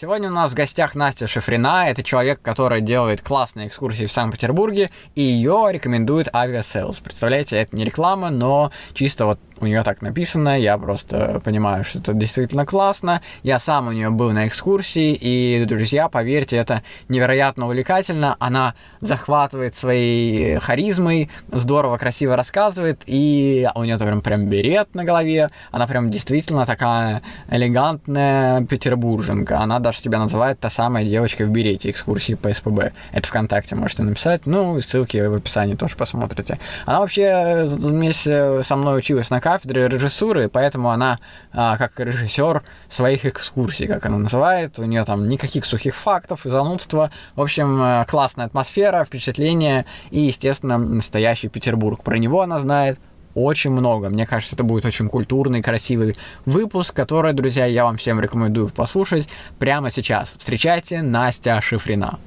Сегодня у нас в гостях Настя Шифрина. Это человек, который делает классные экскурсии в Санкт-Петербурге, и ее рекомендует Aviasales. Представляете, это не реклама, но чисто вот у нее так написано, я просто понимаю, что это действительно классно. Я сам у нее был на экскурсии, и, друзья, поверьте, это невероятно увлекательно. Она захватывает своей харизмой, здорово, красиво рассказывает, и у нее прям, прям берет на голове. Она прям действительно такая элегантная петербурженка. Она даже себя называет та самая девочка в берете экскурсии по СПБ. Это ВКонтакте можете написать. Ну, ссылки в описании тоже посмотрите. Она вообще вместе со мной училась на кафедры режиссуры, поэтому она, а, как режиссер своих экскурсий, как она называет, у нее там никаких сухих фактов и занудства. В общем, э, классная атмосфера, впечатление и, естественно, настоящий Петербург. Про него она знает очень много. Мне кажется, это будет очень культурный, красивый выпуск, который, друзья, я вам всем рекомендую послушать прямо сейчас. Встречайте Настя Шифрина.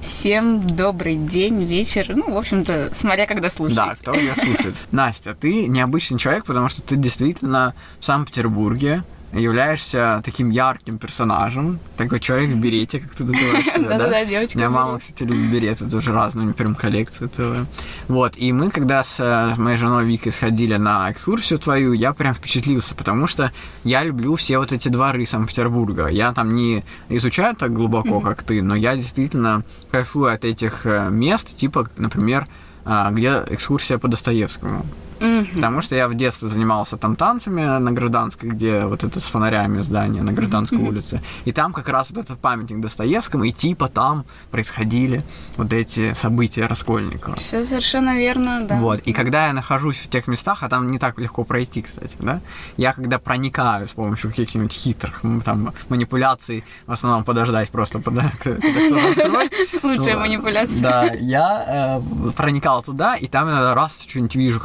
Всем добрый день, вечер. Ну, в общем-то, смотря когда слушаете. Да, кто меня слушает. Настя, ты необычный человек, потому что ты действительно в Санкт-Петербурге являешься таким ярким персонажем, такой человек в берете, как ты называешь себя, да? Да, девочка. У меня мама, кстати, любит береты, тоже разные, у прям коллекцию целую. Вот, и мы, когда с э, моей женой Викой сходили на экскурсию твою, я прям впечатлился, потому что я люблю все вот эти дворы Санкт-Петербурга. Я там не изучаю так глубоко, как ты, но я действительно кайфую от этих э, мест, типа, например, а, где экскурсия по Достоевскому. Мгм. Потому что я в детстве занимался там танцами на Гражданской, где вот это с фонарями здание на Гражданской улице. И там как раз вот этот памятник Достоевскому, и типа там происходили вот эти события Раскольникова. Все совершенно верно, да. Вот. И когда я нахожусь в тех местах, а там не так легко пройти, кстати, да, я когда проникаю с помощью каких-нибудь хитрых там манипуляций, в основном подождать просто, откроет, Лучшая манипуляция. Да, я э, проникал туда, и там иногда раз что-нибудь вижу,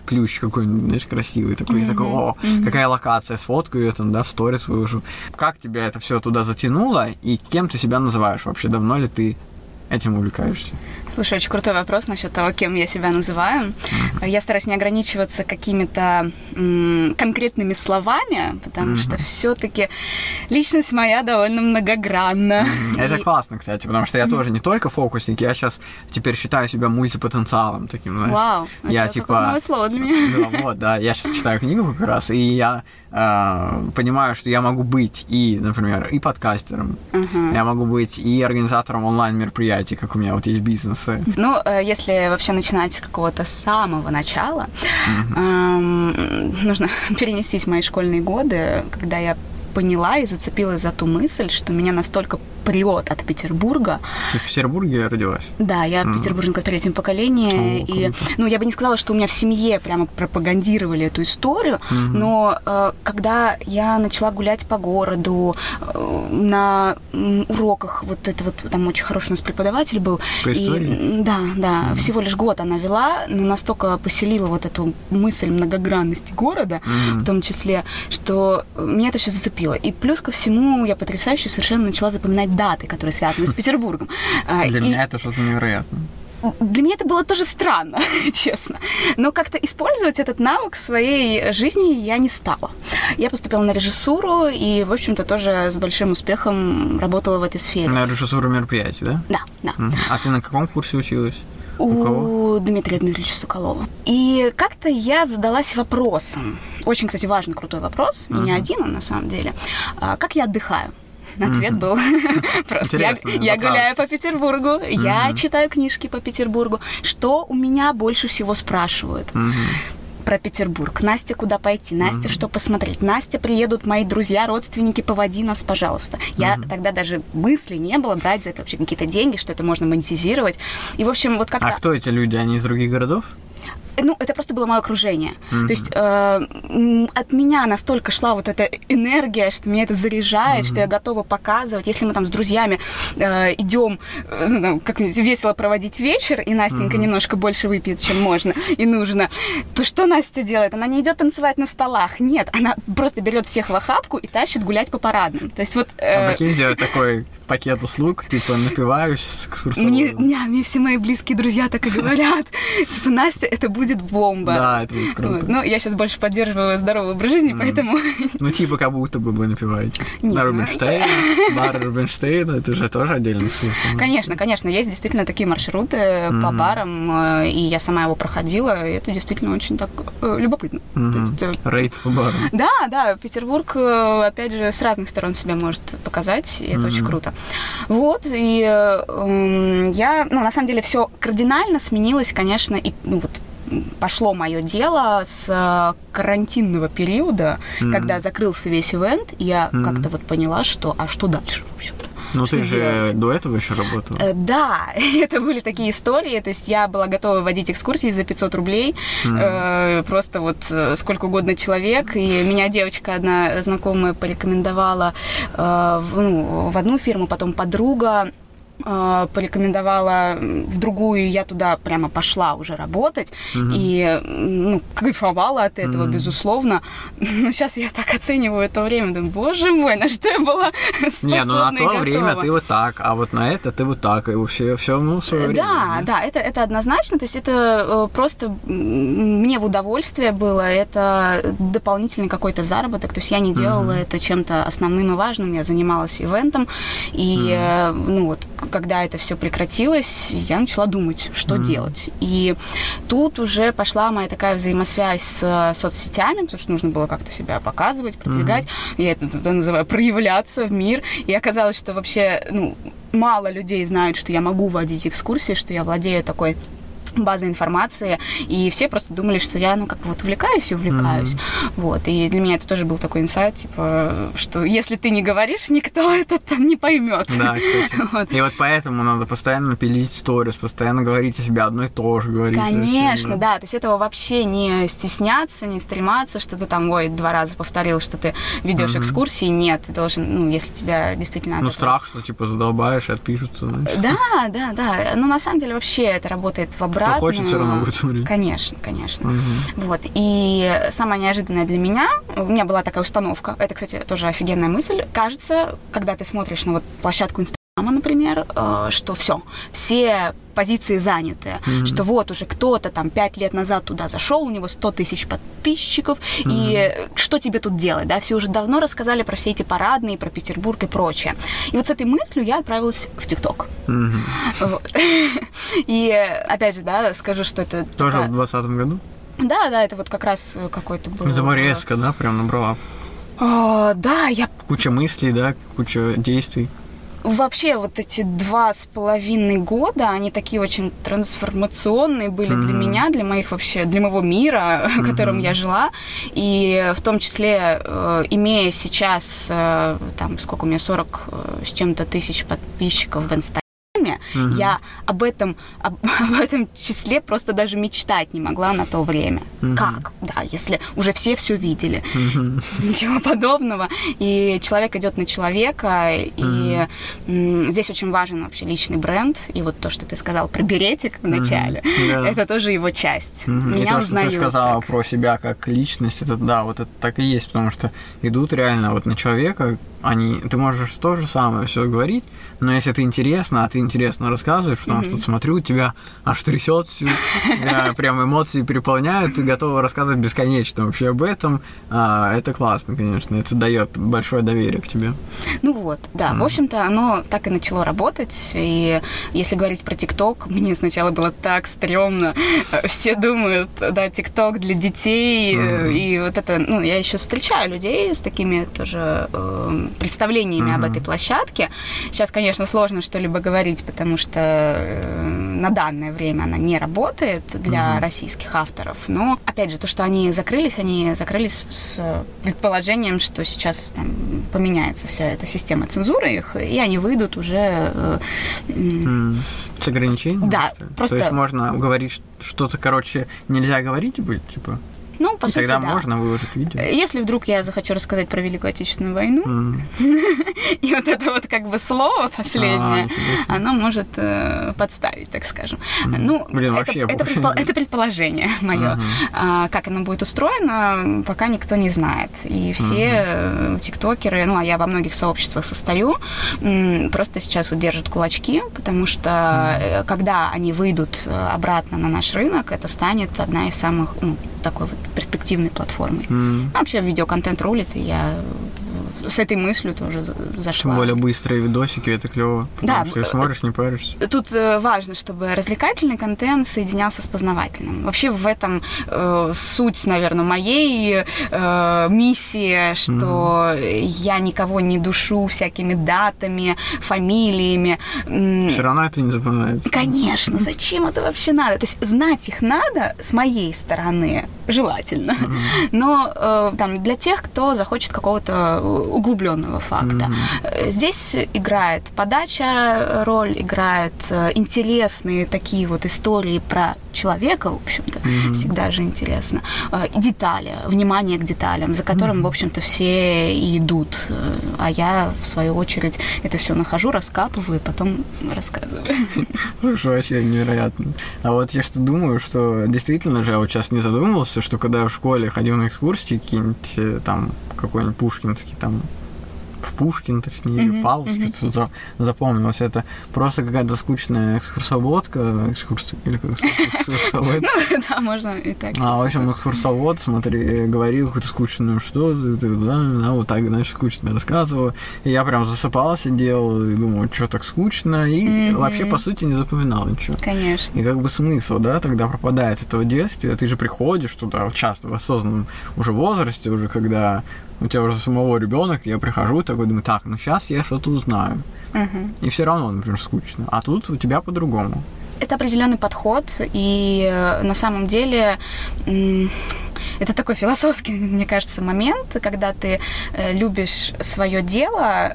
какой-нибудь плющ какой-нибудь, знаешь, красивый такой, и такой, о, какая локация, сфоткаю ее там, да, в сторис выложу. Как тебя это все туда затянуло, и кем ты себя называешь вообще? Давно ли ты этим увлекаешься? Слушай, очень крутой вопрос насчет того, кем я себя называю. Я стараюсь не ограничиваться какими-то м, конкретными словами, потому что все-таки личность моя довольно многогранна. Это И- классно, кстати, потому что я тоже не только фокусник, я сейчас теперь считаю себя мультипотенциалом таким, знаешь. Вау, Я это типа- новое слово для меня. Да, вот, да, я сейчас читаю книгу как раз, и я э, понимаю, что я могу быть и, например, и подкастером, Мгм. я могу быть и организатором онлайн-мероприятий, как у меня вот есть бизнесы. Ну, э, если вообще начинать с какого-то самого начала, эм, нужно перенестись в мои школьные годы, когда я поняла и зацепилась за ту мысль, что меня настолько прет от Петербурга. Ты в Петербурге родилась? Да, я петербурженка в третьем поколении. О, и, круто. ну, я бы не сказала, что у меня в семье прямо пропагандировали эту историю, но э, когда я начала гулять по городу, э, на уроках, вот это вот, там очень хороший у нас преподаватель был. По и, истории? да, да, всего лишь год она вела, но настолько поселила вот эту мысль многогранности города, Мгм. в том числе, что меня это все зацепило. И плюс ко всему я потрясающе совершенно начала запоминать даты, которые связаны с Петербургом. А, Для меня это что-то невероятное. для меня это было тоже странно, честно. Но как-то использовать этот навык в своей жизни я не стала. Я поступила на режиссуру и, в общем-то, тоже с большим успехом работала в этой сфере. На режиссуру мероприятий, да? Да, да. А ты на каком курсе училась? У кого? Дмитрия Дмитриевича Соколова. И как-то я задалась вопросом. Очень, кстати, важный, крутой вопрос. И не один он, на самом деле. А, Как я отдыхаю? Ответ был просто. Я, Интересно, я гуляю по Петербургу, я Мгм. читаю книжки по Петербургу. Что у меня больше всего спрашивают? Мгм. Про Петербург. Настя, куда пойти? Настя, Мгм. что посмотреть? Настя, приедут мои друзья, родственники, поводи нас, пожалуйста. Я Мгм. тогда даже мысли не было брать за это вообще какие-то деньги, что это можно монетизировать. И, в общем, вот как-то... А кто эти люди? Они из других городов? Ну, это просто было мое окружение. Mm-hmm. То есть э, от меня настолько шла вот эта энергия, что меня это заряжает, mm-hmm. что я готова показывать. Если мы там с друзьями э, идем э, ну, как-нибудь весело проводить вечер, и Настенька mm-hmm. немножко больше выпьет, чем можно и нужно, то что Настя делает? Она не идет танцевать на столах. Нет, она просто берет всех в охапку и тащит гулять по парадным. То есть вот... Э... А прикинь, делать такой пакет услуг, типа напиваюсь с экскурсоводом. Мне, мне, мне все мои близкие друзья так и говорят. Типа, Настя, это будет бомба. Да, это будет круто. Но я сейчас больше поддерживаю здоровый образ жизни, поэтому... Ну, типа, как будто бы вы напиваете. На Рубинштейна, бар Рубинштейна, это же тоже отдельный смысл. Конечно, конечно, есть действительно такие маршруты по барам, э, и я сама его проходила, и это действительно очень так э, любопытно. Э, Рейд по барам. Да, да, Петербург, опять же, с разных сторон себя может показать, и это очень круто. Вот, и э, я, ну, на самом деле, все кардинально сменилось, конечно, и, ну, вот, пошло мое дело с э, карантинного периода, mm-hmm. когда закрылся весь ивент, я mm-hmm. как-то вот поняла, что, а что дальше, в общем-то. Ну, ты же делать? до этого еще работала. Э, да, это были такие истории. То есть я была готова водить экскурсии за 500 рублей. Mm. Просто вот э, сколько угодно человек. И меня девочка одна знакомая порекомендовала ну, в одну фирму, потом подруга Э, порекомендовала в другую, я туда прямо пошла уже работать угу. и ну, кайфовала от этого, угу. безусловно. Но сейчас я так оцениваю это время, думаю, боже мой, на что я была способна Не, ну на то время ты вот так, а вот на это ты вот так, и все, все ну, свое время. Да, да, это, это однозначно, то есть это э, просто мне в удовольствие было, это дополнительный какой-то заработок, то есть я не делала угу. это чем-то основным и важным, я занималась ивентом, и, угу. ну вот, когда это все прекратилось, я начала думать, что mm-hmm. делать. И тут уже пошла моя такая взаимосвязь с э, соцсетями, потому что нужно было как-то себя показывать, продвигать. Mm-hmm. Я это туда называю проявляться в мир. И оказалось, что вообще, ну, мало людей знают, что я могу водить экскурсии, что я владею такой база информации, и все просто думали, что я, ну, как вот увлекаюсь и увлекаюсь. Mm-hmm. Вот, и для меня это тоже был такой инсайт, типа, что если ты не говоришь, никто это не поймет. Да, кстати. Вот. И вот поэтому надо постоянно пилить сторис, постоянно говорить о себе одно и то же говорить. Конечно, да, то есть этого вообще не стесняться, не стрематься, что ты там, ой, два раза повторил, что ты ведешь mm-hmm. экскурсии, нет, ты должен, ну, если тебя действительно... Ну, страх, что, типа, задолбаешь отпишутся. Да, да, да, ну, на самом деле, вообще это работает в обратном Кто хочет, все равно будет смотреть. Конечно, конечно. Угу. Вот. И самое неожиданное для меня, у меня была такая установка, это, кстати, тоже офигенная мысль. Кажется, когда ты смотришь на вот площадку Инстаграма, например, э, что все, все позиции заняты, mm-hmm. что вот уже кто-то там пять лет назад туда зашел, у него 100 тысяч подписчиков, mm-hmm. и что тебе тут делать, да, все уже давно рассказали про все эти парадные, про Петербург и прочее. И вот с этой мыслью я отправилась в ТикТок. Mm-hmm. И опять же, да, скажу, что это... Тоже в 2020 году? Да, да, это вот как раз какой-то был... Это резко, да, прям набрала? О, да, я... Куча мыслей, да, куча действий вообще вот эти два с половиной года, они такие очень трансформационные были mm-hmm. для меня, для моих вообще, для моего мира, mm-hmm. в котором я жила. И в том числе, э, имея сейчас, э, там, сколько у меня, 40 э, с чем-то тысяч подписчиков в Инстаграме, время, угу. я об этом, об, об этом числе просто даже мечтать не могла на то время. Угу. Как? Да, если уже все все видели. Угу. Ничего подобного. И человек идет на человека, и угу. здесь очень важен вообще личный бренд. И вот то, что ты сказал про беретик в начале, угу. да. это тоже его часть. Угу. Меня и то, что ты сказала так. про себя как личность, это да, вот это так и есть, потому что идут реально вот на человека, они, ты можешь то же самое все говорить, но если это интересно, а ты интересно рассказываешь, потому mm-hmm. что смотрю, тебя аж трясет, тебя прям эмоции переполняют, ты готова рассказывать бесконечно вообще об этом. А, это классно, конечно, это дает большое доверие к тебе. Ну вот, да, mm-hmm. в общем-то, оно так и начало работать, и если говорить про ТикТок, мне сначала было так стрёмно, все думают, да, ТикТок для детей, mm-hmm. и вот это, ну, я еще встречаю людей с такими тоже э, представлениями mm-hmm. об этой площадке. Сейчас, конечно, сложно что-либо говорить, потому что э, на данное время она не работает для mm-hmm. российских авторов. Но, опять же, то, что они закрылись, они закрылись с предположением, что сейчас там, поменяется вся эта система цензуры их, и они выйдут уже... Mm. С ограничением? Да, просто- То есть можно говорить что-то, короче, нельзя говорить будет, типа? Ну, по И сути, Тогда да. можно выложить видео. Если вдруг я захочу рассказать про Великую Отечественную войну, М. и вот это вот как бы слово А, последнее, оно может э, подставить, так скажем. Ну, Блин, это, вообще это, вообще предпо- не- это предположение мое. А, как оно будет устроено, пока никто не знает. И все э, тиктокеры, ну, а я во многих сообществах состою, просто сейчас вот держат кулачки, потому что э, когда они выйдут э, обратно на наш рынок, это станет одна из самых, ну, такой вот перспективной платформой. Ну, Вообще видеоконтент рулит, и я с этой мыслью тоже за- зашла. Тем более быстрые видосики, это клево. Да, что э, смотришь, не паришься. Тут э, важно, чтобы развлекательный контент соединялся с познавательным. Вообще в этом э, суть, наверное, моей э, миссии, что я никого не душу всякими датами, фамилиями. Все равно это не запоминается. Конечно, зачем это вообще надо? То есть знать их надо с моей стороны, желательно. Но э, там для тех, кто захочет какого-то э, углубленного факта. Э, Здесь играет подача роль, играет э, интересные такие вот истории про человека, в общем-то, Мгм. всегда же интересно. Э, и Детали, внимание к деталям, за которым, в общем-то, все и идут. Э, А я, в свою очередь, это все нахожу, раскапываю и потом рассказываю. Слушай, вообще невероятно. А вот я что думаю, что действительно же я вот сейчас не задумывался, что когда я в школе ходил на экскурсии какие-нибудь э, там какой-нибудь пушкинский там в Пушкин, точнее, Павловск, мгм. что-то за- запомнилось. Это просто какая-то скучная экскурсоводка, экскурс... или как экскурсовод. Да, можно и так. А, в общем, экскурсовод, смотри, э, говорил какую-то скучную, что да, вот так, значит, скучно рассказывал. И я прям засыпал, сидел и думал, что так скучно, и вообще, по сути, не запоминал ничего. Конечно. И как бы смысл, да, тогда пропадает этого действия. Ты же приходишь туда часто в осознанном уже возрасте, уже когда у тебя уже самого ребенок, я прихожу такой, думаю, так, ну сейчас я что-то узнаю. Мгм. И все равно, например, скучно. А тут у тебя по-другому. Это определенный подход, и э, на самом деле это такой философский, мне кажется, момент, когда ты э, любишь свое дело,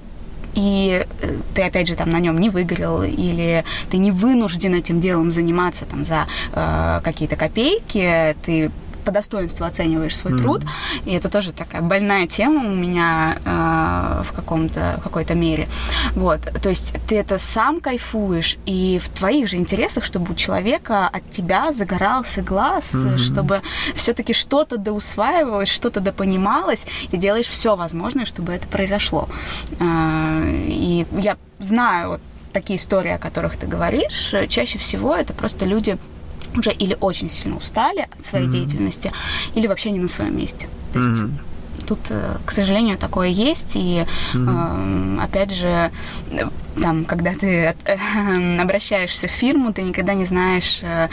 и э, ты, опять же, там на нем не выгорел, или ты не вынужден этим делом заниматься там за э, какие-то копейки, ты по достоинству оцениваешь свой Мгм. труд, и это тоже такая больная тема у меня э, в каком-то в какой-то мере. Вот, то есть ты это сам кайфуешь, и в твоих же интересах, чтобы у человека от тебя загорался глаз, Мгм. чтобы все-таки что-то доусваивалось, что-то допонималось, ты делаешь все возможное, чтобы это произошло. А, И я знаю вот такие истории, о которых ты говоришь, э, чаще всего это просто люди уже или очень сильно устали от своей Мгм. деятельности, или вообще не на своем месте. То есть Мгм. Тут, э, к сожалению, такое есть. И, Мгм. э, опять же, там, когда ты от- э, обращаешься в фирму, ты никогда не знаешь, э,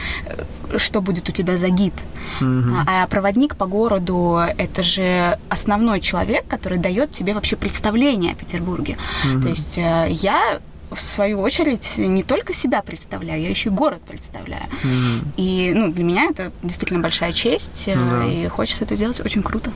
что будет у тебя за гид. Мгм. А проводник по городу – это же основной человек, который дает тебе вообще представление о Петербурге. Мгм. То есть э, я в свою очередь не только себя представляю, я еще и город представляю. Мгм. И ну, для меня это действительно большая честь, да. и хочется это сделать очень круто.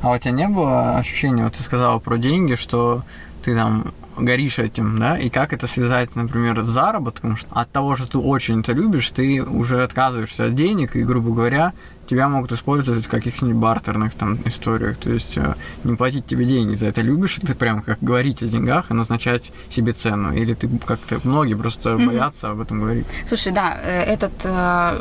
А у тебя не было ощущения, вот ты сказала про деньги, что ты там горишь этим, да, и как это связать, например, с заработком, что от того, что ты очень это любишь, ты уже отказываешься от денег, и, грубо говоря, тебя могут использовать в каких-нибудь бартерных там историях, то есть э, не платить тебе деньги за это любишь, ты прям как говорить о деньгах и назначать себе цену, или ты как-то, многие просто Мгм. боятся об этом говорить. Слушай, да, э, этот э,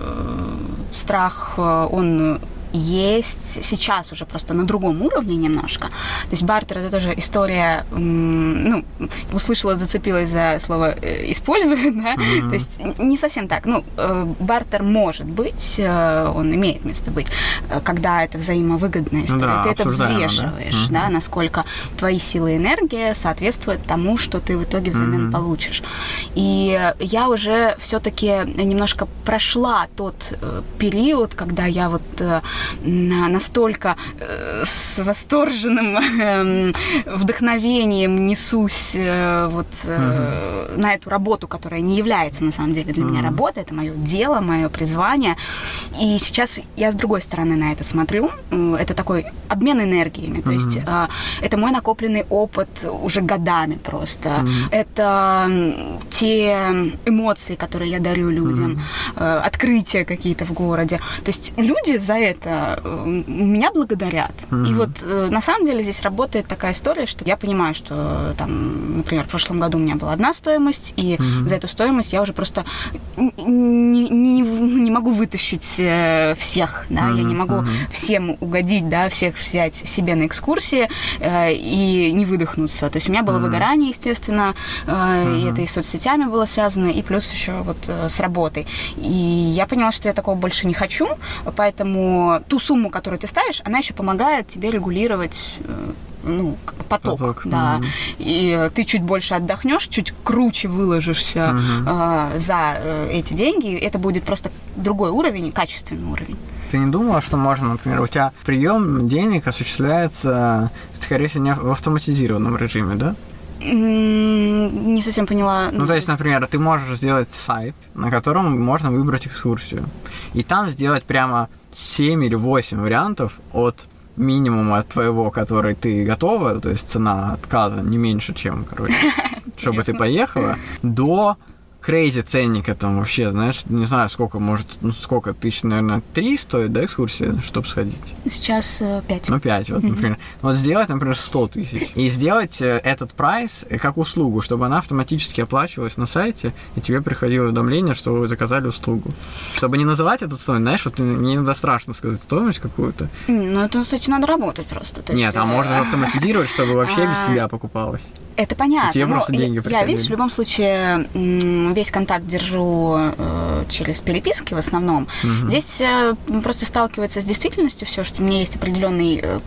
страх, э, он есть сейчас уже просто на другом уровне немножко. То есть бартер это тоже история, ну, услышала, зацепилась за слово э, использует, да, Мгм. то есть не совсем так. Ну, э, бартер может быть, э, он имеет место быть, когда это взаимовыгодная история. да, Ты это обсуждаемо, да? взвешиваешь, Мгм. да, насколько твои силы и энергия соответствуют тому, что ты в итоге взамен Мгм. получишь. И я уже все-таки немножко прошла тот период, когда я вот настолько э, с восторженным э, вдохновением несусь э, вот угу. на эту работу, которая не является на самом деле для угу. меня работой, это мое дело, мое призвание. И сейчас я с другой стороны на это смотрю. Это такой обмен энергиями, то угу. есть это мой накопленный опыт уже годами просто. Угу. Это те эмоции, которые я дарю людям, mm-hmm. открытия какие-то в городе. То есть люди за это э, меня благодарят. Mm-hmm. И вот э, на самом деле здесь работает такая история, что я понимаю, что там, например, в прошлом году у меня была одна стоимость, и mm-hmm. за эту стоимость я уже просто не, не, не могу вытащить всех, да, mm-hmm. я не могу mm-hmm. всем угодить, да, всех взять себе на экскурсии э, и не выдохнуться. То есть у меня было mm-hmm. выгорание, естественно, э, mm-hmm. и это и с соцсетями было связано, и плюс еще вот э, с работой. И я поняла, что я такого больше не хочу, поэтому ту сумму, которую ты ставишь, она еще помогает тебе регулировать э, ну, поток, поток. да. Mm-hmm. И ты чуть больше отдохнешь, чуть круче выложишься mm-hmm. э, за э, эти деньги, это будет просто другой уровень, качественный уровень. Ты не думала, что можно, например, у тебя прием денег осуществляется, скорее всего, не в автоматизированном режиме, да? Не совсем поняла. Ну, то есть, например, ты можешь сделать сайт, на котором можно выбрать экскурсию. И там сделать прямо 7 или 8 вариантов от минимума твоего, который ты готова, то есть цена отказа не меньше, чем, короче, чтобы ты поехала, до crazy ценника там вообще, знаешь, не знаю, сколько, может, ну, сколько тысяч, наверное, три стоит, да, экскурсия, чтобы сходить? Сейчас э. Ну, пять, вот, например. Вот сделать, например, 100 тысяч. И сделать э, этот прайс как услугу, чтобы она автоматически оплачивалась на сайте, и тебе приходило уведомление, что вы заказали услугу. Чтобы не называть эту стоимость, знаешь, вот мне иногда страшно сказать стоимость какую-то. Ну, это с этим надо работать просто. То Нет, есть... а можно э, автоматизировать, чтобы вообще без а, тебя покупалось. Это понятно. Тебе просто деньги я, я, видишь, в любом случае весь контакт держу э, через переписки в основном. Угу. Здесь э, просто сталкивается с действительностью все, что у меня есть определенный э,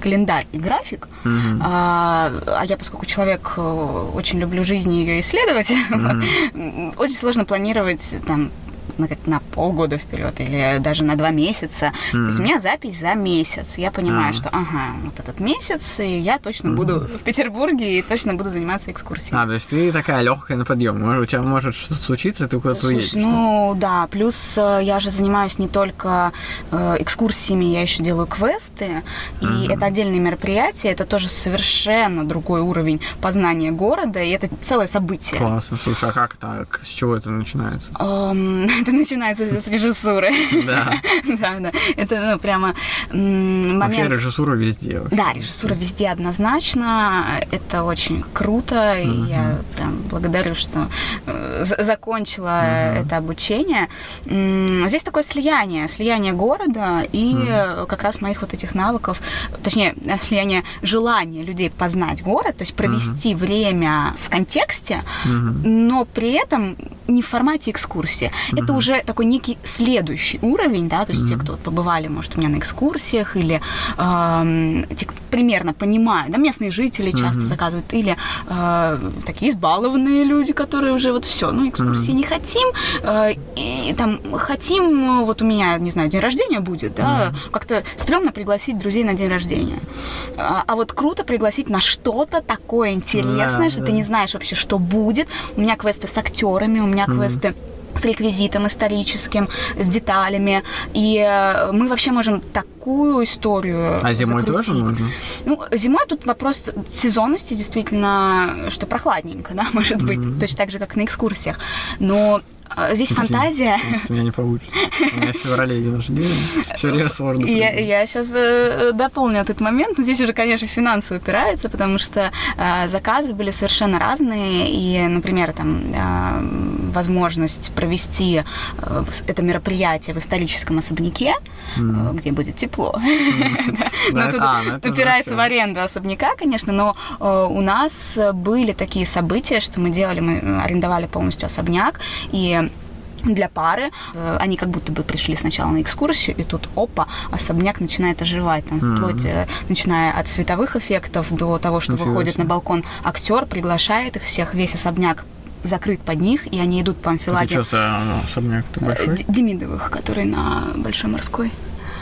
календарь и график. Mm-hmm. А, а я, поскольку человек э, очень люблю жизнь и ее исследовать, mm-hmm. очень сложно планировать там на, на полгода вперед или даже на два месяца. Mm-hmm. То есть у меня запись за месяц. Я понимаю, mm-hmm. что ага, вот этот месяц, и я точно mm-hmm. буду в Петербурге и точно буду заниматься экскурсией. А, то есть ты такая легкая на подъем. Может, у тебя может что-то случиться, ты куда-то уедешь. Ну да, плюс э, я же занимаюсь не только э, экскурсиями, я еще делаю квесты, и mm-hmm. это отдельные мероприятия, это тоже совершенно другой уровень познания города, и это целое событие. Классно. Слушай, а как так? С чего это начинается? Um, это начинается с режиссуры. Да. да, да. Это ну, прямо момент... Вообще режиссура везде. Да, режиссура везде однозначно. Это очень круто. И я прям благодарю, что э, закончила это обучение. Здесь такое слияние. Слияние города и как раз моих вот этих навыков, точнее, слияние желания людей познать город, то есть провести время в контексте, но при этом не в формате экскурсии. Это уже такой некий следующий уровень, да, то есть те, кто побывали, может, у меня на экскурсиях или э, те, примерно понимают, да, местные жители часто заказывают, или э, такие избалованные люди, которые уже вот все, ну, экскурсии не хотим, э, и там хотим, вот у меня, не знаю, день рождения будет, да, как-то стрёмно пригласить друзей на день рождения. А, а вот круто пригласить на что-то такое интересное, что ты не знаешь вообще, что будет. У меня квесты с актерами, у меня квесты с реквизитом историческим, с деталями. И э, мы вообще можем такую историю А зимой закрутить. тоже можно? Ну, зимой тут вопрос сезонности действительно, что прохладненько, да, может быть, mm-hmm. точно так же, как на экскурсиях. Но здесь Блин, фантазия. У меня не получится. У меня в феврале день рождения. Все время сложно. Я, я сейчас э, дополню этот момент. Но здесь уже, конечно, финансово упирается, потому что э, заказы были совершенно разные. И, например, там э, возможность провести э, это мероприятие в историческом особняке, mm. э, где будет тепло. А, ну упирается в аренду особняка, конечно, но э, у нас были такие события, что мы делали, мы арендовали полностью особняк, и для пары. Э, они как будто бы пришли сначала на экскурсию, и тут, опа, особняк начинает оживать, там, mm-hmm. вплоть, э, начиная от световых эффектов до того, что Ничего выходит себе. на балкон актер, приглашает их всех, весь особняк закрыт под них, и они идут по амфиладе. Это что за ну, особняк большой? Демидовых, который на Большой морской.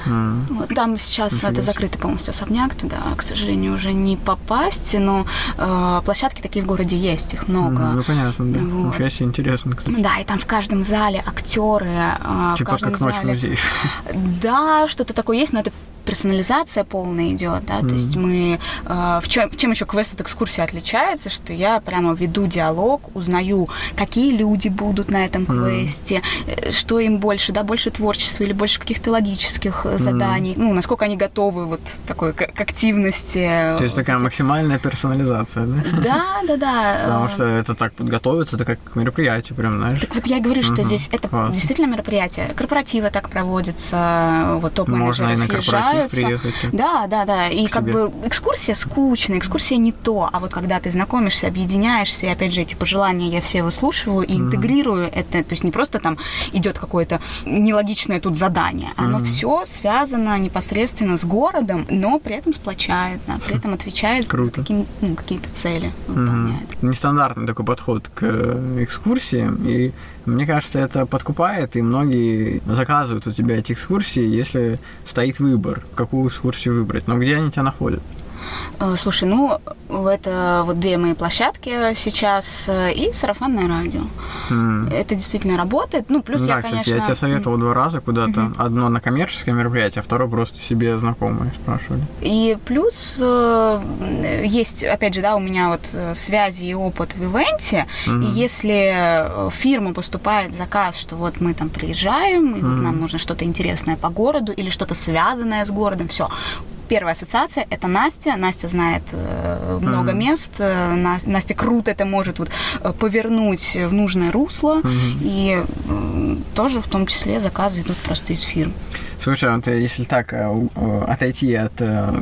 Mm. Там сейчас Интересно. это закрытый полностью особняк, туда, к сожалению, уже не попасть, но э, площадки такие в городе есть, их много. Mm, ну, понятно, да. Вот. Ничего себе интересно, кстати. Да, и там в каждом зале актеры. Э, типа в каждом как ночь зале... музей. Да, что-то такое есть, но это персонализация полная идет, да, mm-hmm. то есть мы э, в чем, чем еще квест от экскурсии отличается, что я прямо веду диалог, узнаю, какие люди будут на этом квесте, mm-hmm. что им больше, да, больше творчества или больше каких-то логических mm-hmm. заданий, ну, насколько они готовы вот такой к, к активности. То есть такая максимальная персонализация, да? Да, да, да. Потому что это так подготовиться, это как мероприятие прям, знаешь. Так вот я говорю, что здесь это действительно мероприятие. Корпоративы так проводятся, вот топ-менеджеры съезжают нравится. приехать. Да, да, да. И как бы экскурсия скучная, экскурсия не то. А вот когда ты знакомишься, объединяешься, и опять же эти пожелания я все выслушиваю и mm-hmm. интегрирую это. То есть не просто там идет какое-то нелогичное тут задание. Оно mm-hmm. все связано непосредственно с городом, но при этом сплочает, да, при этом отвечает Круто. за какие, ну, какие-то цели выполняет. Mm-hmm. Нестандартный такой подход к э, экскурсиям. И мне кажется, это подкупает, и многие заказывают у тебя эти экскурсии, если стоит выбор, какую экскурсию выбрать. Но где они тебя находят? Э, слушай, ну, это вот две мои площадки сейчас э, и сарафанное радио. Mm. Это действительно работает. Ну, плюс да, я, кстати, конечно... я тебе советовал два раза куда-то. Mm-hmm. Одно на коммерческое мероприятие, а второе просто себе знакомые спрашивали. И плюс э, есть, опять же, да, у меня вот связи и опыт в ивенте. Mm-hmm. И если фирма поступает заказ, что вот мы там приезжаем, и mm-hmm. вот нам нужно что-то интересное по городу или что-то связанное с городом, все, первая ассоциация это Настя. Настя знает э, много mm-hmm. мест. Э, Настя круто это может вот э, повернуть в нужное русло. Mm-hmm. И э, тоже в том числе заказы идут просто из фирм. Слушай, вот если так э, отойти от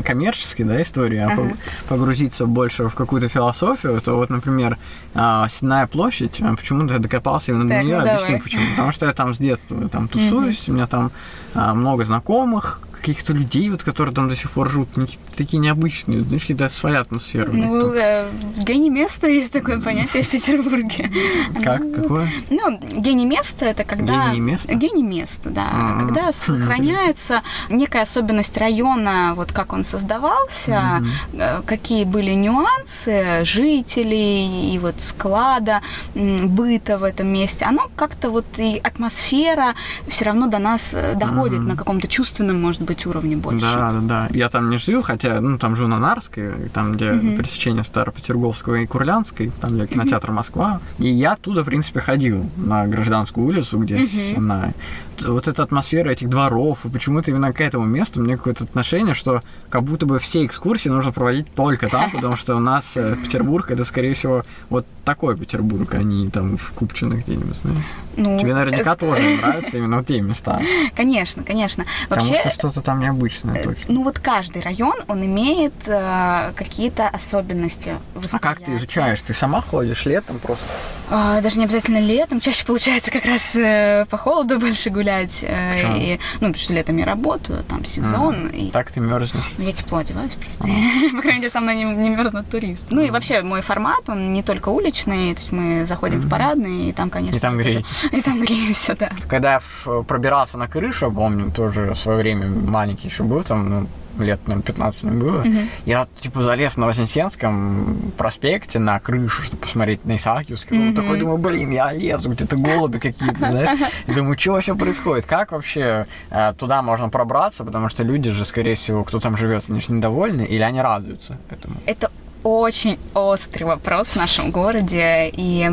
коммерческой да, истории, а uh-huh. погрузиться больше в какую-то философию, то вот, например, а, Сенная площадь, а почему-то я докопался именно до нее, ну, объясню почему. Потому что я там с детства там тусуюсь, uh-huh. у меня там а, много знакомых, каких-то людей, вот, которые там до сих пор живут, они такие необычные, знаешь, какие-то своя атмосфера. Ну, э, гений места есть такое понятие в Петербурге. Как? Ну, Какое? Ну, гений места это когда... Гений места? Гений места, да. А-а-а. Когда сохраняется некая особенность района, вот как он создавался, mm-hmm. какие были нюансы жителей и вот склада, быта в этом месте. Оно как-то вот и атмосфера все равно до нас э, доходит mm-hmm. на каком-то чувственном, может быть, быть, уровне больше. Да, да, да. Я там не жил, хотя, ну, там жил на Нарской, там, где угу. пересечение Старопетерговского и Курлянской, там, где кинотеатр Москва. И я оттуда, в принципе, ходил на Гражданскую улицу, где угу. она вот эта атмосфера этих дворов, и почему-то именно к этому месту мне какое-то отношение, что как будто бы все экскурсии нужно проводить только там, потому что у нас э, Петербург это, скорее всего, вот такой Петербург, а не там в Купчино где-нибудь. Ну, Тебе наверняка тоже нравятся именно вот те места. Конечно, конечно. Вообще, Потому что что-то там необычное э, точно. Ну вот каждый район, он имеет э, какие-то особенности А как ты изучаешь? Ты сама ходишь летом просто? Э, даже не обязательно летом. Чаще получается как раз э, по холоду больше гулять. Э, Почему? и, ну, потому что летом я работаю, там сезон. А, и... Так ты мерзнешь? Ну, я тепло одеваюсь просто. По крайней мере, со мной не, не мерзнут туристы. Ну и вообще мой формат, он не только уличный, то есть мы заходим в парадный, и там, конечно... И там греетесь. И там греемся, да. Когда я пробирался на крышу, помню, тоже в свое время маленький еще был, там, ну, лет, наверное, 15 мне было. Mm-hmm. Я, типа, залез на Вознесенском проспекте на крышу, чтобы посмотреть на Исаакиевский. Mm-hmm. такой, думаю, блин, я лезу, где-то голуби какие-то, знаешь. И думаю, что вообще происходит? Как вообще э, туда можно пробраться? Потому что люди же, скорее всего, кто там живет, они же недовольны, или они радуются этому? Это очень острый вопрос в нашем городе. И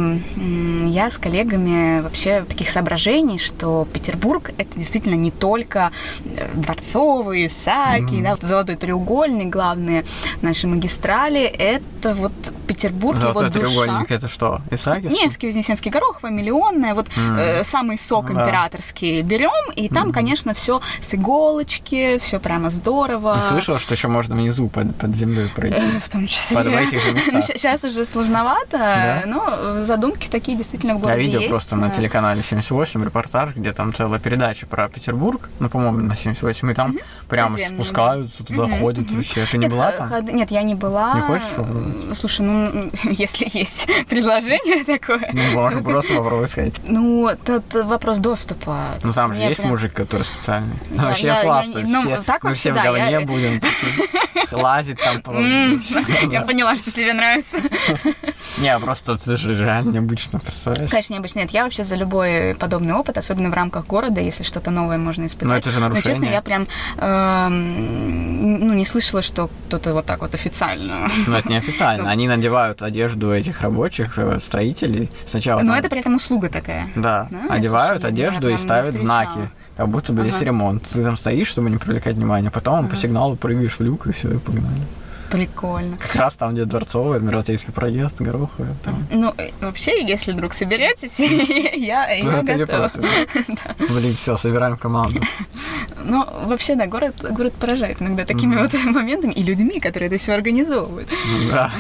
я с коллегами вообще таких соображений, что Петербург это действительно не только э, дворцовые, саки, mm-hmm. да, золотой треугольник, главные наши магистрали. Это вот Петербург, Золотой его душа. треугольник это что? Исаакиевский? Невский, Вознесенский, Горохово, Миллионная. Вот mm. э, самый сок да. императорский берем, и там, mm. конечно, все с иголочки, все прямо здорово. Ты слышала, что еще можно внизу под, под землей пройти? Э, в том числе в этих же местах. Сейчас уже сложновато, но задумки такие действительно в городе Я видел есть. просто на телеканале 78 репортаж, где там целая передача про Петербург, ну, по-моему, на 78, и там прямо спускаются, туда ходят вообще. Ты не была там? Нет, я не была. Не хочешь попробовать? Слушай, ну, Если есть предложение такое. Ну, можно просто попробовать сказать. Ну, тут вопрос доступа. Ну, там же мне есть мужик, который специальный. Вообще не- ну, мы все в говне будем лазить там. Я. поняла, что тебе нравится. Не, просто ты же реально необычно, представляешь? Конечно, необычно. Нет, я вообще за любой подобный опыт, особенно в рамках города, если что-то новое можно испытать. Но это же Но, честно, нарушение. я прям эм, ну, не слышала, что кто-то вот так вот официально. Но это неофициально. Ну. Они надевают одежду этих рабочих, э, строителей. Сначала Но это при этом услуга такая. Да, я одевают одежду и не ставят знаки. Как будто бы здесь Ага. ремонт. Ты там стоишь, чтобы не привлекать внимание. Потом по Ага. сигналу прыгаешь в люк и все, и погнали. Прикольно. Как раз там, где Дворцовый, Адмиралтейский проезд, Гороховый. Там. Ну, э, вообще, если вдруг соберетесь, я, я Ну, готова. Блин, все, собираем команду. Но вообще, да, город, город поражает иногда такими вот моментами и людьми, которые это все организовывают. Ну Да,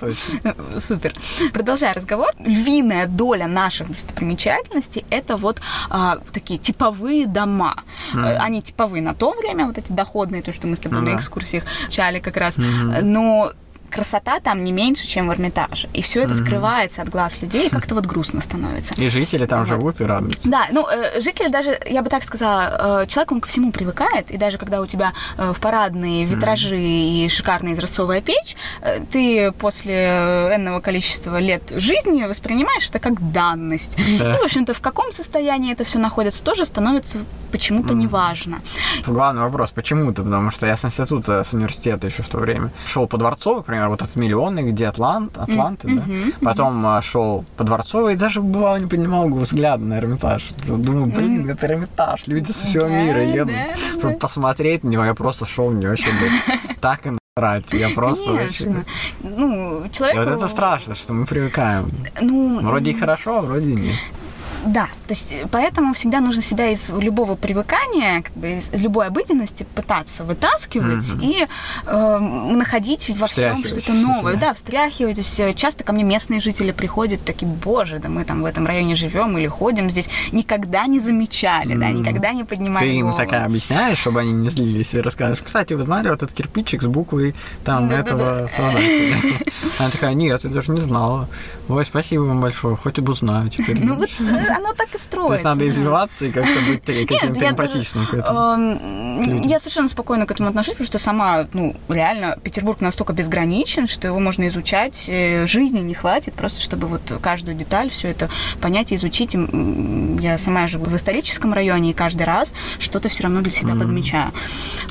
точно. Ну, Супер. Продолжая разговор, львиная доля наших достопримечательностей это вот а, такие типовые дома. Они типовые на то время, вот эти доходные, то, что мы с тобой Ну на экскурсиях чали как раз. Но красота там не меньше, чем в Эрмитаже. И все это Мгм. скрывается от глаз людей, и как-то вот грустно становится. И жители там Вот. живут и радуются. Да, ну, э, жители даже, я бы так сказала, э, человек, он ко всему привыкает, и даже когда у тебя э, в парадные витражи и шикарная изразцовая печь, э, ты после энного количества лет жизни воспринимаешь это как данность. Да. И, в общем-то, в каком состоянии это все находится, тоже становится почему-то Мгм. неважно. Главный вопрос, почему-то, потому что я с института, с университета еще в то время шел по Дворцовой, к примеру, вот от Миллионный, где Атлант, Атланты, да? Мгм, Потом а, шел по Дворцовой и даже бывало не поднимал взгляд на Эрмитаж. Думаю, блин, Мгм. это Эрмитаж, люди со всего Да, мира едут, да, да, чтобы да. посмотреть на него. Я просто шел, мне вообще было так и насрать. Я просто Конечно. вообще... Ну, И человеку... вот это страшно, что мы привыкаем. Ну, Вроде и хорошо, а вроде и нет. Да, то есть э, поэтому всегда нужно себя из любого привыкания, как бы из любой обыденности пытаться вытаскивать Мгм. и э, находить во всем что-то новое. себя. Да, встряхивать. То есть, э, часто ко мне местные жители приходят такие, боже, да мы там в этом районе живем или ходим здесь, никогда не замечали, да, Мгм. никогда не поднимали Ты им голову. такая объясняешь, чтобы они не злились, и расскажешь, кстати, вы знали вот этот кирпичик с буквой там Да-да-да. этого создателя? Она такая, нет, я даже не знала. Ой, спасибо вам большое, хоть и бы знаю теперь. Ну вот оно так и строится. То есть надо извиваться и как-то быть каким-то эмпатичным к этому. эм. Я совершенно спокойно к этому отношусь, потому что сама, ну, реально, Петербург настолько безграничен, что его можно изучать, э, жизни не хватит, просто чтобы вот каждую деталь, все это понять и изучить. Я сама живу в историческом районе, и каждый раз что-то все равно для себя подмечаю.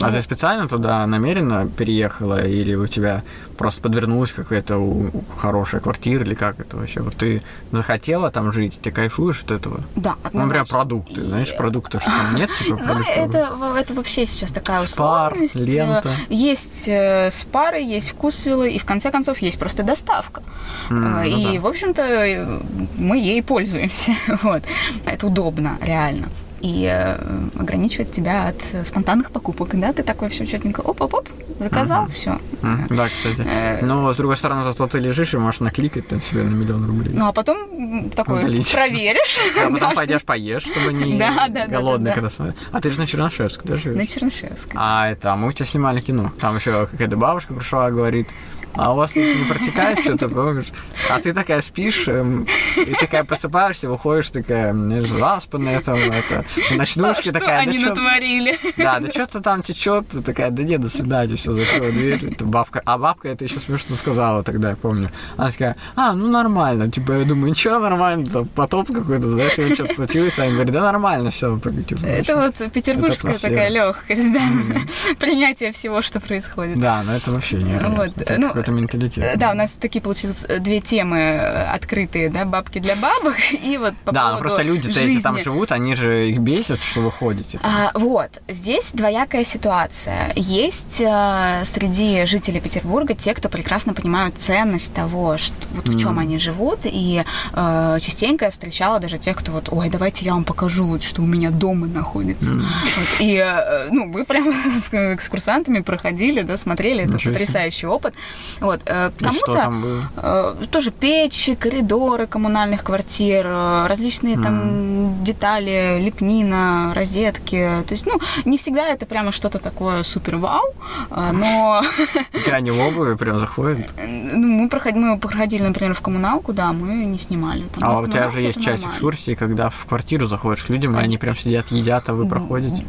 А ты специально туда намеренно переехала или у тебя просто подвернулась какая-то хорошая квартира или как это вообще? Вот ты захотела там жить, ты кайфуешь от этого? Да, Ну, например, однозначно. продукты, И- знаешь, продуктов, что там нет, типа Ну, это, это вообще сейчас такая Спар, условность. лента. Есть э, спары, есть вкусвиллы, и в конце концов есть просто доставка. Э, ну и, да. в общем-то, э, мы ей пользуемся. Вот. Это удобно, реально. И э, ограничивает тебя от э, спонтанных покупок. Да, ты такой все четенько, оп-оп-оп, заказал, Мгм. все. М, Да, кстати. Э, Но, с другой стороны, зато ты лежишь и можешь накликать там себе на миллион рублей. Ну, а потом такой Удалить. проверишь. А потом пойдешь поешь, чтобы не голодный, да, да. когда смотришь. А ты же на Чернышевск, да, живешь? На Чернышевской. А это, а мы у тебя снимали кино. Там еще какая-то бабушка пришла, говорит, а у вас тут не протекает что-то, помнишь? А ты такая спишь, эм, и такая просыпаешься, выходишь такая, знаешь, заспанная там, это, в ночнушке Что такая, они да чё- натворили? да, да что-то там течет, такая, да нет, до свидания, все, закрыла дверь. Это бабка. А бабка это еще смешно сказала тогда, я помню. Она такая, а, ну нормально. Типа, я думаю, ничего нормально, там потоп какой-то, знаешь, или что-то случилось. Они говорят, да нормально, все. Типа, Это вот петербургская такая легкость, да, принятие всего, что происходит. Да, но это вообще не Вот, ну, какой-то менталитет. Э, Да, у нас такие, получилось, э, две темы э, открытые, да, бабки для бабок и вот по Да, поводу просто люди-то, если там живут, они же их бесят, что вы ходите. А, вот, здесь двоякая ситуация. Есть э, среди жителей Петербурга те, кто прекрасно понимают ценность того, что, вот в чем они живут, и э, частенько я встречала даже тех, кто вот, ой, давайте я вам покажу, вот, что у меня дома находится. М. Вот, и, ну, мы прям с экскурсантами проходили, да, смотрели, это Ничего потрясающий опыт. Вот. э, Кому-то э, тоже печи, коридоры коммунальных квартир, э, различные там детали, лепнина, розетки. То есть, ну, не всегда это прямо что-то такое супер-вау, э, но они в обуви прям заходят. ну, мы, проходили, мы проходили, например, в коммуналку, да, мы не снимали. Там, А у тебя же есть часть экскурсии, когда в квартиру заходишь к людям, и они прям сидят, едят, а вы проходите.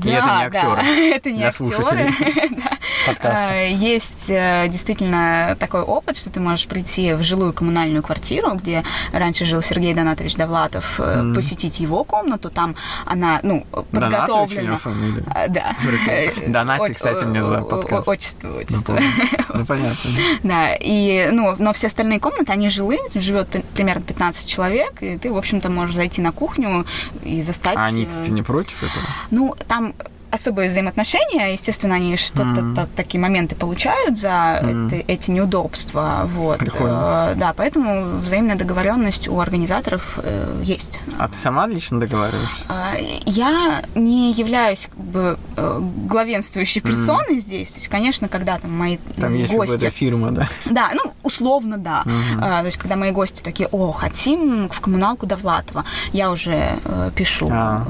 Да, И это не да, актеры. это не Для актеры. да. А, Есть э, действительно такой опыт, что ты можешь прийти в жилую коммунальную квартиру, где раньше жил Сергей Донатович Довлатов, э, Мгм. посетить его комнату. Там она, ну, Донатович подготовлена. А, Да. От- кстати, мне за подкаст. Отчество, Ну, отчество. Ну, понятно. Да, и, ну, но все остальные комнаты, они жилые, живет примерно 15 человек, и ты, в общем-то, можешь зайти на кухню и застать... А они э, как-то не против этого? Ну, там особые взаимоотношения, естественно, они что-то та- такие моменты получают за Мгм. это- эти неудобства, вот. Прикольно. Э, Да, поэтому взаимная договоренность у организаторов э, есть. А ты сама лично договариваешься? А, Я не являюсь как бы э, главенствующей персоной здесь. То есть, конечно, когда там мои Там есть гости... какая-то фирма, да? Да, ну, условно, да. А, то есть, когда мои гости такие, о, хотим в коммуналку Довлатова, я уже э, пишу А,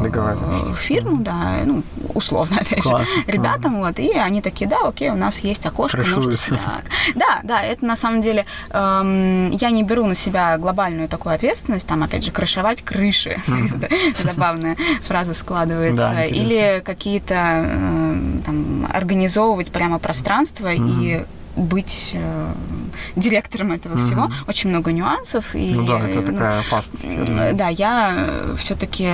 фирму, да, ну, условно, опять Классно. же, ребятам, вот, и они такие, да, окей, у нас есть окошко, можете Крышуются. сюда». Да, да, это на самом деле, эм, я не беру на себя глобальную такую ответственность, там, опять же, крышевать крыши, забавная фраза складывается, или какие-то, э, там, организовывать прямо пространство и быть э, директором этого Мгм. всего. Очень много нюансов. И, Ну да, это ну, такая опасность. М, думаю. Да, я все-таки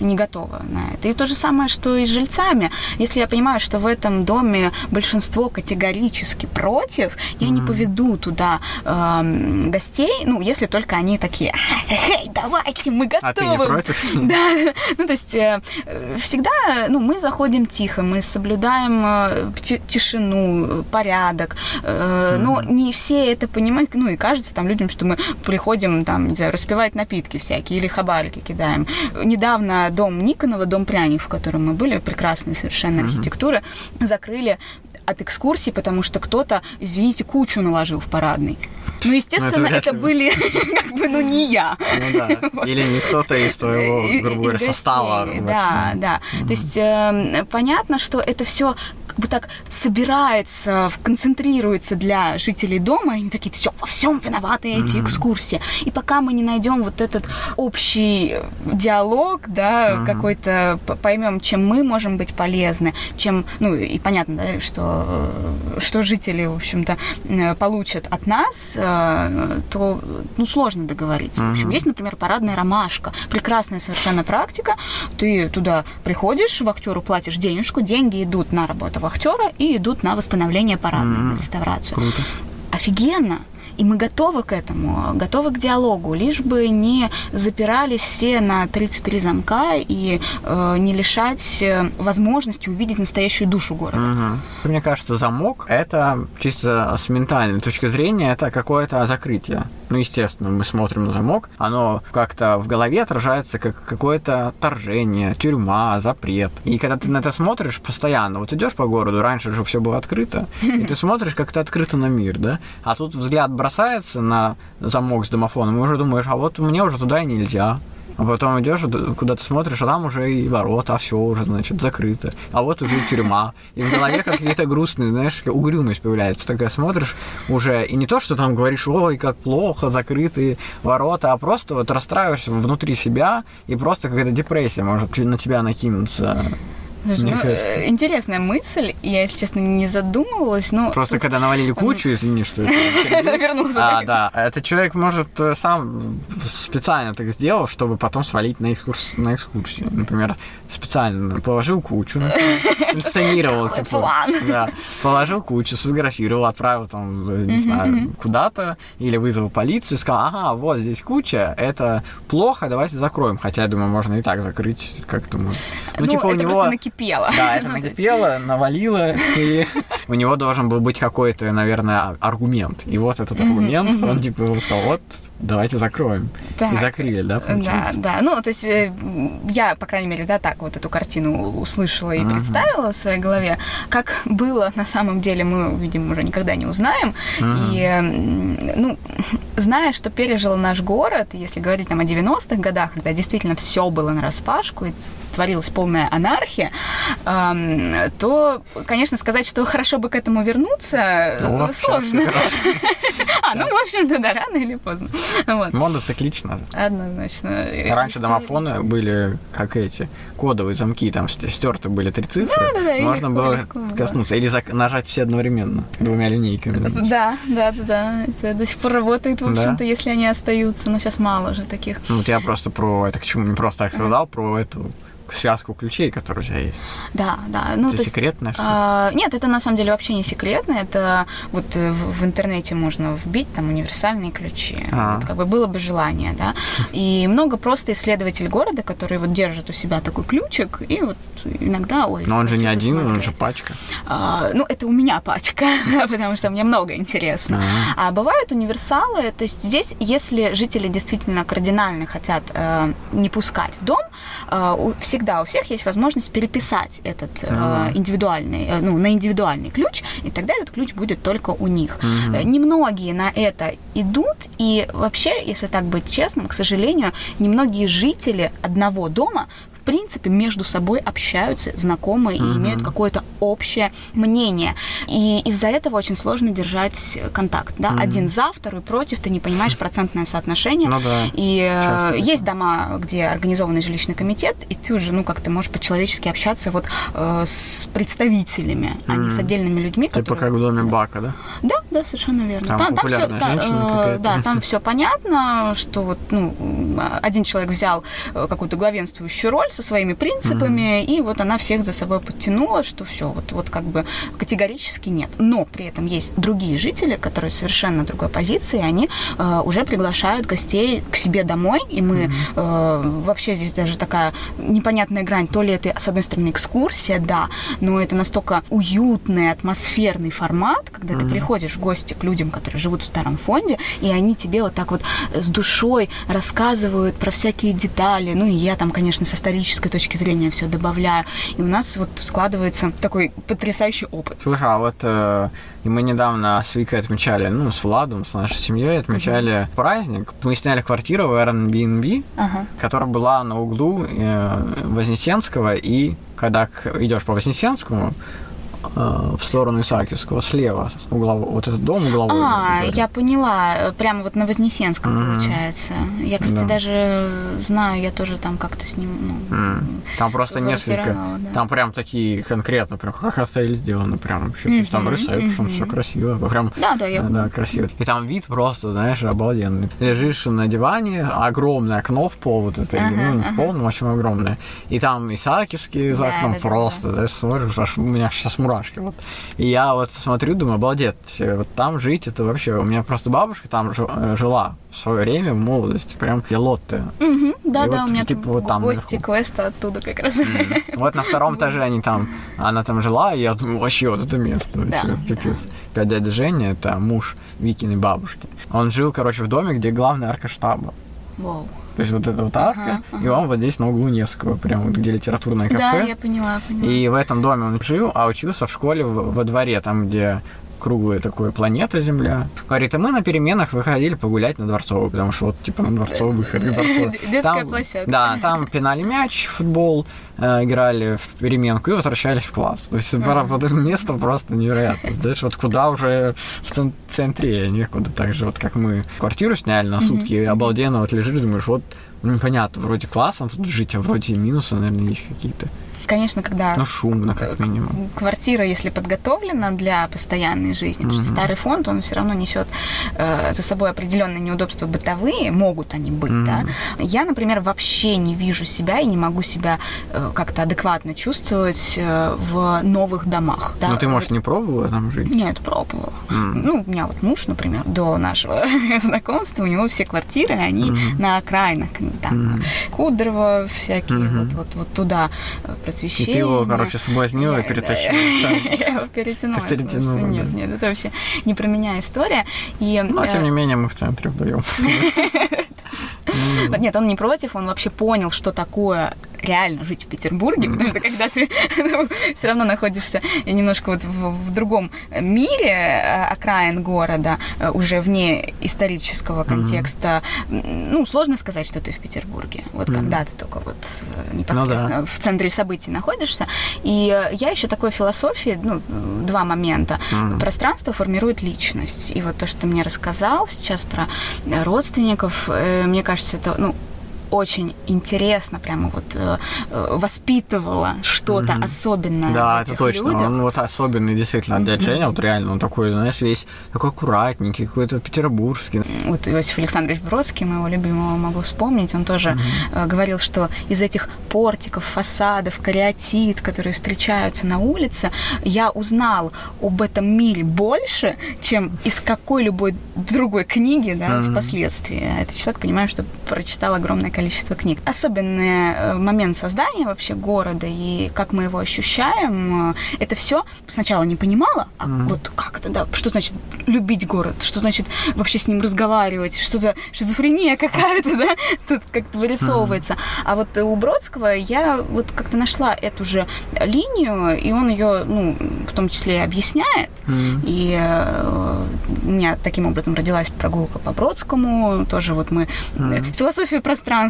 не готова на это. И то же самое, что и с жильцами. Если я понимаю, что в этом доме большинство категорически против, я не Мгм. поведу туда эм, гостей, ну, если только они такие, «Эй, давайте, мы готовы. А ты не против? Да, ну то есть э, э, всегда, ну мы заходим тихо, мы соблюдаем э, ти- тишину, э, порядок, э, но не все это понимают, ну и кажется там людям, что мы приходим там, не знаю, распивать напитки всякие или хабарики кидаем. Недавно дом Никонова, дом пряник, в котором мы были, прекрасная совершенно архитектура, закрыли от экскурсий, потому что кто-то, извините, кучу наложил в парадный. Ну, естественно, вряд это ли. были как бы, ну, не я. Ну да. Или не кто-то из твоего, грубо говоря, состава. Да, да. То есть э, понятно, что это все как бы так собирается, в- концентрируется для жителей дома, и они такие, все, во всем виноваты эти Мгм. экскурсии. И пока мы не найдем вот этот общий диалог, да, Мгм. какой-то поймем, чем мы можем быть полезны, чем, ну и понятно, да, что э, что жители, в общем-то, э, получат от нас, э, то ну сложно договориться. В общем, есть, например, парадная ромашка, прекрасная совершенно практика. Ты туда приходишь, вахтеру платишь денежку, деньги идут на работу вахтера и идут на восстановление парадной, Мгм. на реставрацию. Круто. Офигенно! И мы готовы к этому, готовы к диалогу, лишь бы не запирались все на 33 замка и э, не лишать э, возможности увидеть настоящую душу города. Мгм. Мне кажется, замок это чисто с ментальной точки зрения, это какое-то закрытие. Ну, естественно, мы смотрим на замок, оно как-то в голове отражается как какое-то отторжение, тюрьма, запрет. И когда ты на это смотришь постоянно, вот идешь по городу, раньше же все было открыто, и ты смотришь как-то открыто на мир, да? А тут взгляд бросается на замок с домофоном, и уже думаешь, а вот мне уже туда и нельзя. А потом идешь, вот куда ты смотришь, а там уже и ворота, а все уже, значит, закрыто. А вот уже и тюрьма. И в голове какие-то грустные, знаешь, угрюмость появляется. Такая смотришь уже, и не то, что там говоришь, ой, как плохо, закрытые ворота, а просто вот расстраиваешься внутри себя, и просто какая-то депрессия может на тебя накинуться. Слушай, Мне ну, кажется. э, интересная мысль. Я, если честно, не задумывалась, но... Просто когда навалили кучу, извини, что это Вернулся. А, да, этот человек может э, сам специально так сделал, чтобы потом свалить на, экскурс... на экскурсию. Например, специально положил кучу, инсценировал, типа, да, положил кучу, сфотографировал, отправил там, э, не знаю, куда-то, или вызвал полицию, сказал, ага, вот здесь куча, это плохо, давайте закроем. Хотя, я думаю, можно и так закрыть, как-то. Ну, Ну, типа, у него... накипело. Да, это накипело, навалило, и у него должен был быть какой-то, наверное, аргумент. И вот этот аргумент, он типа сказал, вот, давайте закроем. Так. И закрыли, да, Да, получается? да. Ну, то есть э, я, по крайней мере, да, так вот эту картину услышала и представила в своей голове. Как было на самом деле, мы, видимо, уже никогда не узнаем. И, ну, зная, что пережил наш город, если говорить там о 90-х годах, когда действительно все было на распашку и творилась полная анархия, то, конечно, сказать, что хорошо бы к этому вернуться, вот сложно. А, ну, в общем-то, да, рано или поздно. Вот. Мода циклична. Однозначно. Раньше домофоны были как эти кодовые замки, там стерты были три цифры. Да-да-да, и Можно легко, было да. коснуться. Или нажать все одновременно двумя линейками. Да, да, да, да. Это до сих пор работает, в Да. общем-то, если они остаются. Но сейчас мало уже таких. Ну, я просто про это к чему не просто так сказал, про эту связку ключей, которая у тебя есть. Да, да. Ну, это то есть, секретная штука? а, нет, это на самом деле вообще не секретно. Это вот э, в, в интернете можно вбить там универсальные ключи. А. Вот, как бы было бы желание, да. И много просто исследователей города, которые вот держат у себя такой ключик, и вот иногда, ой, Но он же не один, он посмотреть. же пачка. А, ну, это у меня пачка, потому что мне много интересно. А. А бывают универсалы, то есть здесь, если жители действительно кардинально хотят э, не пускать в дом, э, у- всегда у всех есть возможность переписать этот э, Ага. индивидуальный, э, ну, на индивидуальный ключ, и тогда этот ключ будет только у них. Э, Немногие на это идут, и вообще, если так быть честным, к сожалению, немногие жители одного дома в принципе, между собой общаются, знакомы и Мгм. имеют какое-то общее мнение. И из-за этого очень сложно держать контакт. Да? Мгм. Один за, второй против, ты не понимаешь процентное соотношение. Ну да. И э, Часто есть дома, где организованный жилищный комитет, и ты уже, ну, как-то можешь по-человечески общаться вот э, с представителями, а не с отдельными людьми, Типа которые... как в доме Бака, да? Да, да, совершенно верно. Там всё- популярная да, женщина э, да, там все понятно, что вот, ну, один человек взял э, какую-то главенствующую роль со своими принципами, и вот она всех за собой подтянула, что все, вот, вот как бы категорически нет. Но при этом есть другие жители, которые совершенно другой позиции, они э, уже приглашают гостей к себе домой, и мы э, вообще здесь даже такая непонятная грань, то ли это, с одной стороны, экскурсия, да, но это настолько уютный, атмосферный формат, когда ты Мгм. приходишь в гости к людям, которые живут в старом фонде, и они тебе вот так вот с душой рассказывают про всякие детали. Ну и я там, конечно, с исторической точки зрения все добавляю. И у нас вот складывается такой потрясающий опыт. Слушай, а вот э, мы недавно с Викой отмечали, ну, с Владом, с нашей семьей отмечали праздник. Мы сняли квартиру в Airbnb, Ага. которая была на углу э, Вознесенского, и когда идешь по Вознесенскому, в сторону Исаакиевского, слева угловой, вот этот дом угловой. А, я поняла, э, прямо вот на Вознесенском Мгм. получается. Я, кстати, Да. даже знаю, я тоже там как-то с ним, ну, М. Там просто несколько, да. там прям такие конкретно, прям как отель сделаны, прям вообще, то есть там ресепшн, мгм. все красиво, прям Да, да, я... Да, красиво. И там вид просто, знаешь, обалденный. Лежишь на диване, огромное окно в пол, вот это, Ага, ну, не в пол, но очень огромное. И там Исаакиевский за Да, окном да, да, просто, знаешь, смотришь, аж у меня сейчас мурашки. Вот. И я вот смотрю, думаю, обалдеть, вот там жить, это вообще... У меня просто бабушка там э, жила в свое время, в молодости, прям Лотте. Мгм, да, И да, вот, у меня типа, там вот там гости наверху. квеста оттуда как раз. Вот на втором этаже они там, она там жила, и я думаю, вообще вот это место, Да, пипец. Как дядя Женя, это муж Викиной бабушки. Он жил, короче, в доме, где главная арка штаба. Вау. То есть вот эта вот арка, Ага, и он вот здесь на углу Невского, прям вот где литературное Да, кафе. я поняла, поняла. И в этом доме он жил, а учился в школе во дворе, там, где круглая такая планета Земля. Говорит, а мы на переменах выходили погулять на Дворцовую, потому что вот, типа, на Дворцовую выход к Дворцовой. Детская Там- площадка. Да, там пинали мяч, футбол, э, играли в переменку и возвращались в класс. То есть это место просто невероятно. Знаешь, вот куда уже в цен- центре некуда. Так же вот как мы квартиру сняли на сутки, обалденно вот лежишь, думаешь, вот ну, непонятно, вроде классно тут жить, а вроде минусы, наверное, есть какие-то. Конечно, когда Ну, шумно, как минимум. квартира, если подготовлена для постоянной жизни, потому что старый фонд, он все равно несет э, за собой определенные неудобства бытовые, могут они быть, да. Я, например, вообще не вижу себя и не могу себя э, как-то адекватно чувствовать э, в новых домах. Да? Ну, ты, может, Вот- не пробовала там жить? Нет, пробовала. М. Ну, у меня вот муж, например, до нашего знакомства, у него все квартиры, они Мгм. на окраинах там Мгм. Кудрово всякие, вот, вот, вот туда э, И ты его, короче, соблазнила и перетащила. Я его перетянула. Перетянула, Нет, нет, это вообще не про меня история. И, Ну, а э, тем не менее, мы в центре вдвоем. Нет, он не против, он вообще понял, что такое реально жить в Петербурге, потому что когда ты все равно находишься немножко вот в, в другом мире э, окраин города, э, уже вне исторического контекста, ну, сложно сказать, что ты в Петербурге. Вот когда ты только вот э, непосредственно Ну в центре событий находишься. И я еще такой философии, ну, два момента. Пространство формирует личность. И вот то, что ты мне рассказал сейчас про родственников, мне кажется, это, ну, очень интересно, прямо вот э, э, воспитывало что-то Мгм. особенное в Да, это этих точно. людях. Он вот особенный действительно Мгм. Женя, вот реально, он такой, знаешь, весь такой аккуратненький, какой-то петербургский. Вот Иосиф Александрович Бродский, моего любимого, могу вспомнить, он тоже э, говорил, что из этих портиков, фасадов, кариатид, которые встречаются на улице, я узнал об этом мире больше, чем из какой-либо другой книги да, Мгм. впоследствии. А Этот человек, понимаю, что прочитал огромное количество книг. Особенный э, момент создания вообще города и как мы его ощущаем, э, это все сначала не понимала, а Мгм. вот как это, да, что значит любить город, что значит вообще с ним разговаривать, что за шизофрения какая-то, да, тут как-то вырисовывается. А вот у Бродского я вот как-то нашла эту же линию, и он ее, ну, в том числе и объясняет. Мгм. И э, у меня таким образом родилась прогулка по Бродскому. Тоже вот мы э, Мгм. философию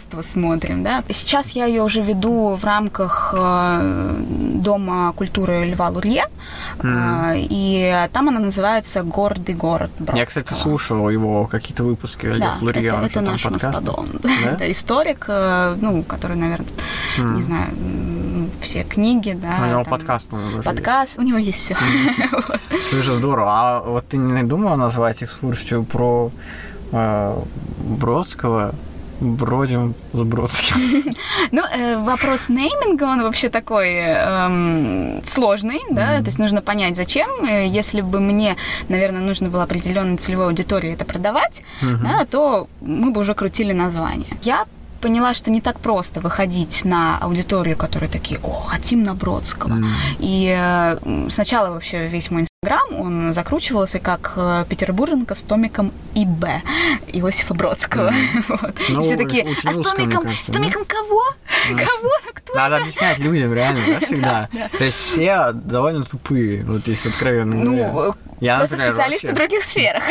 пространства смотрим, да. Сейчас я ее уже веду в рамках э, Дома культуры Льва Лурье. Э, И там она называется «Гордый город Бродского». Я, кстати, слушал его какие-то выпуски Олег Да, Лурье, это, это наш подкасты? мастодонт. Да? Это историк, э, ну, который, наверное, Мгм. не знаю, все книги, да. У него там, подкаст, уже Подкаст, у него есть все. Слушай, здорово. А вот ты не думала назвать экскурсию про Бродского? Бродим с Бродским. Ну, э, вопрос нейминга, он вообще такой эм, сложный, да, то есть нужно понять, зачем. Э, Если бы мне, наверное, нужно было определенной целевой аудитории это продавать, то мы бы уже крутили название. Я поняла, что не так просто выходить на аудиторию, которые такие, о, хотим на Бродского. И э, сначала вообще весь мой инстаграм, он закручивался как э, петербурженка с томиком ИБ Иосифа Бродского. Вот. И Ну, Все такие, а с томиком, кажется, с да? томиком кого? Кого? Ну, Кто? Надо объяснять людям, реально, да, всегда. То есть все довольно тупые, вот если откровенно. Ну, Я, просто например, специалисты в вообще- других сферах.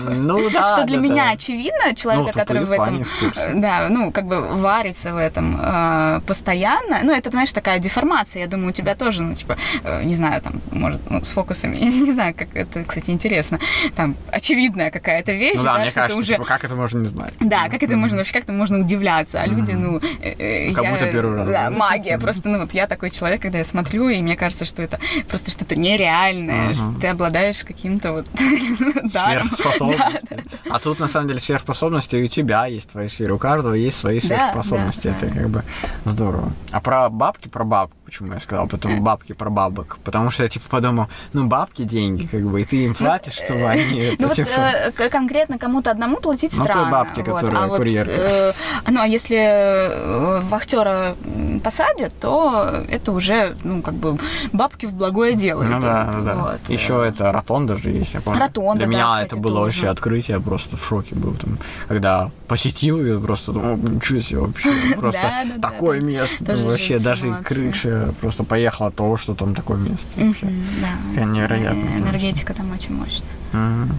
Ну да, Что для да, меня да. очевидно, человека, Ну, который в этом, в э, да, ну, как бы варится в этом э, постоянно. Ну, это, знаешь, такая деформация. Я думаю, у тебя тоже, ну, типа, э, не знаю, там, может, ну, с фокусами, я не знаю, как это, кстати, интересно. Там, очевидная какая-то вещь, Ну да, да, мне что кажется, уже... типа, как это можно не знать? Да, как это можно вообще как-то можно удивляться, а люди, ну, э, Как я- будто первый раз, Да, магия. Просто, ну, вот я такой человек, когда я смотрю, и мне кажется, что это просто что-то нереальное, что ты обладаешь каким-то вот даром. Сверхспособности. А тут, на самом деле, сверхспособности и у тебя есть твои сферы, у каждого есть свои сверхспособности. Это как бы здорово. А про бабки, про бабку, почему я сказал, потом бабки про бабок. Потому что я, типа, подумал, ну, бабки деньги, как бы, и ты им платишь, чтобы они... Ну вот э, конкретно кому-то одному платить Ну, странно. бабке, вот. которая а вот, курьерка. э, ну а если э, вахтера посадят, то это уже, ну, как бы бабки в благое дело. Ну да, ну да. Еще это ротонда же есть, я помню. Ротонда, Для меня это было вообще открытие, я просто в шоке был. Там, когда посетил ее, просто думал, «О, ничего себе вообще. Просто такое место. Вообще даже крыша просто поехала от того, что там такое место. вообще. Мгм, да. Это невероятно. Энергетика там очень мощная. Мгм.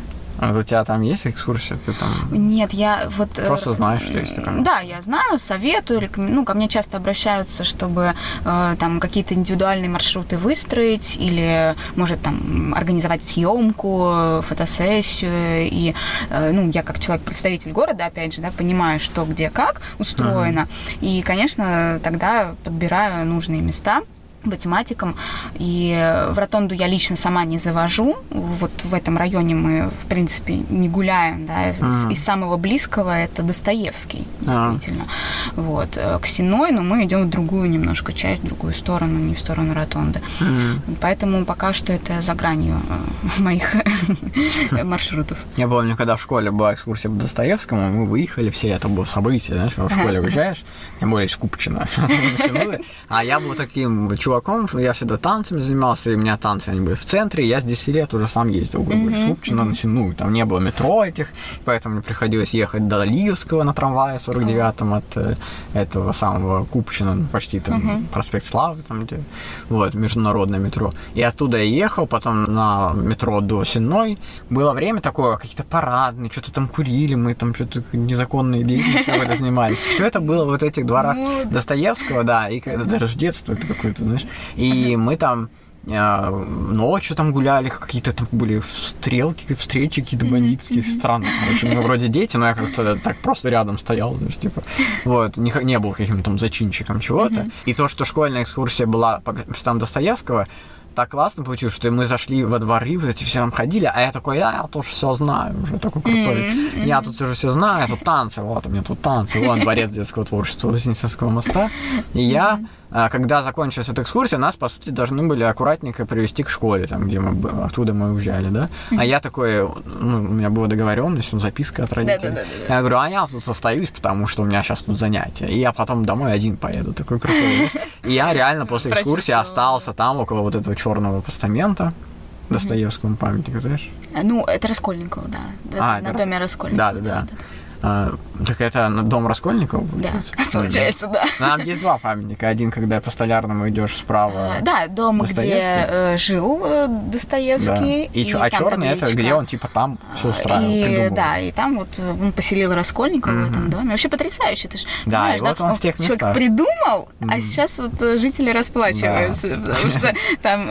А у тебя там есть экскурсия? Ты там... Нет, я вот... э, Просто знаешь, что есть такая? Да, я знаю, советую, рекомен- ну, ко мне часто обращаются, чтобы э, там какие-то индивидуальные маршруты выстроить или, может, там, организовать съемку, фотосессию. И, э, ну, я как человек-представитель города, опять же, да, понимаю, что, где, как устроено. И, конечно, тогда подбираю нужные места. Математикам. И в ротонду я лично сама не завожу. Вот в этом районе мы, в принципе, не гуляем. Да. Из, Мгм. из самого близкого это Достоевский, А. действительно. Вот. Э, К Сеной, но мы идем в другую немножко часть, в другую сторону, не в сторону ротонды. Мгм. Поэтому пока что это за гранью э, моих маршрутов. Я помню, когда в школе была экскурсия по Достоевскому, мы выехали все, это было событие, знаешь, когда в школе уезжаешь, тем более. Тянули. А я был таким чуваком, что я всегда танцами занимался, и у меня танцы, они были в центре, я с 10 лет уже сам ездил, грубо говоря, с Купчино на Сену, там не было метро этих, поэтому мне приходилось ехать до Ливского на трамвае 49-м от э, этого самого Купчино, ну, почти там проспект Славы, там где, вот, международное метро. И оттуда я ехал, потом на метро до Сенной. Было время такое, какие-то парадные, что-то там курили, мы там что-то незаконные деятельностью какой-то занимались. Все это было вот этих дворах Ну, Достоевского, да, и когда даже с детства это какое-то, знаешь. И мы там э, ночью там гуляли, какие-то там были стрелки, встречи какие-то бандитские, странные. Короче, мы вроде дети, но я как-то так просто рядом стоял, знаешь, типа, вот, не, не был каким-то там зачинщиком чего-то. И то, что школьная экскурсия была по местам Достоевского, так классно получилось, что мы зашли во дворы, вот эти все там ходили, а я такой, «А, я тоже все знаю, уже такой крутой. Мгм, Я тут уже все знаю, тут танцы, вот у меня тут танцы, вон дворец детского творчества Вознесенского моста. И я, а, когда закончилась эта экскурсия, нас, по сути, должны были аккуратненько привести к школе, там, где мы, оттуда мы уезжали, да. А я такой, ну, у меня была договоренность, ну, записка от родителей. Я говорю, а я тут остаюсь, потому что у меня сейчас тут занятия. И я потом домой один поеду, такой крутой. И я реально после экскурсии остался там, около вот этого черного постамента, Достоевскому памятника, знаешь? Ну, это Раскольников, да. А, Это на это доме Раскольникова. Да-да-да. А, так это дом Раскольникова, Да, получается? получается, да. Там есть два памятника. Один, когда по Столярному идешь справа. А, Да, дом, где э, жил э, Да. Достоевский. И, чё- а черный это где он типа там все устраивал, И, придумывал. да, и там вот э, он поселил Раскольникова в этом доме. Вообще потрясающе. Ты ж, Да, понимаешь, и вот он в тех человек местах. придумал, а сейчас вот жители расплачиваются. Потому что там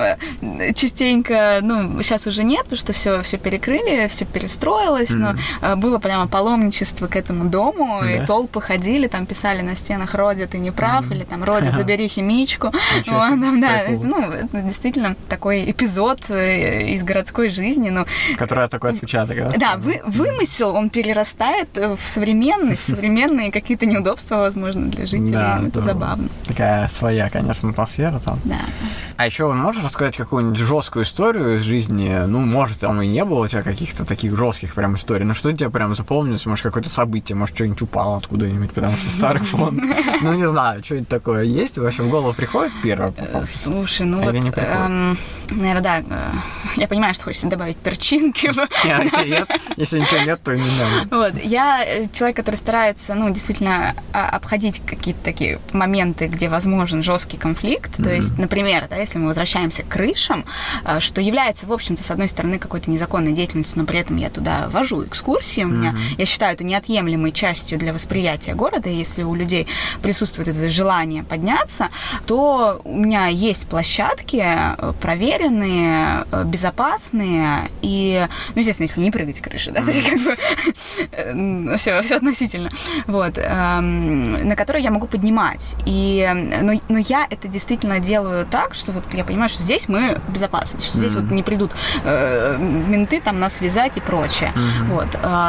частенько, ну, сейчас уже нет, потому что все, все перекрыли, все перестроилось, но было прямо паломничество к этому дому, Да. и толпы ходили, там писали на стенах «Родя, ты не прав», или там «Родя, забери химичку». Вот, там, да, ну, это действительно такой эпизод э, из городской жизни, ну, Которая такой отпечаток. да, вы, вымысел, он перерастает э, в современность, в современные какие-то неудобства, возможно, для жителей. Да, Ну, это забавно. Такая своя, конечно, атмосфера там. Да. А еще можешь рассказать какую-нибудь жесткую историю из жизни? Ну, может, там и не было у тебя каких-то таких жестких прям историй. Но что тебе прям запомнилось? Может, какое-то событие, может, что-нибудь упало откуда-нибудь, потому что старый фонд. Ну, не знаю, что-нибудь такое есть? Вообще в голову приходит первое? Слушай, ну не вот, приходит? наверное, да, э, я понимаю, что хочется добавить перчинки. в- Не, Если ничего нет, то не надо. Вот, я э, человек, который старается, ну, действительно а, обходить какие-то такие моменты, где возможен жесткий конфликт. То есть, например, да, если мы возвращаемся к крышам, э, что является, в общем-то, с одной стороны, какой-то незаконной деятельностью, но при этом я туда вожу экскурсии. У меня, я считаю, это неотъемлемой частью для восприятия города. Если у людей присутствует это желание подняться, то у меня есть площадки э, проверенные, э, безопасные и, ну, естественно, если не прыгать с крыши, да, то есть как бы все, все относительно, вот, эм, на которые я могу поднимать. И, э, но, но я это действительно делаю так, что вот я понимаю, что здесь мы безопасны, что здесь Мгм. вот не придут э, менты там нас вязать и прочее. Мгм. Вот.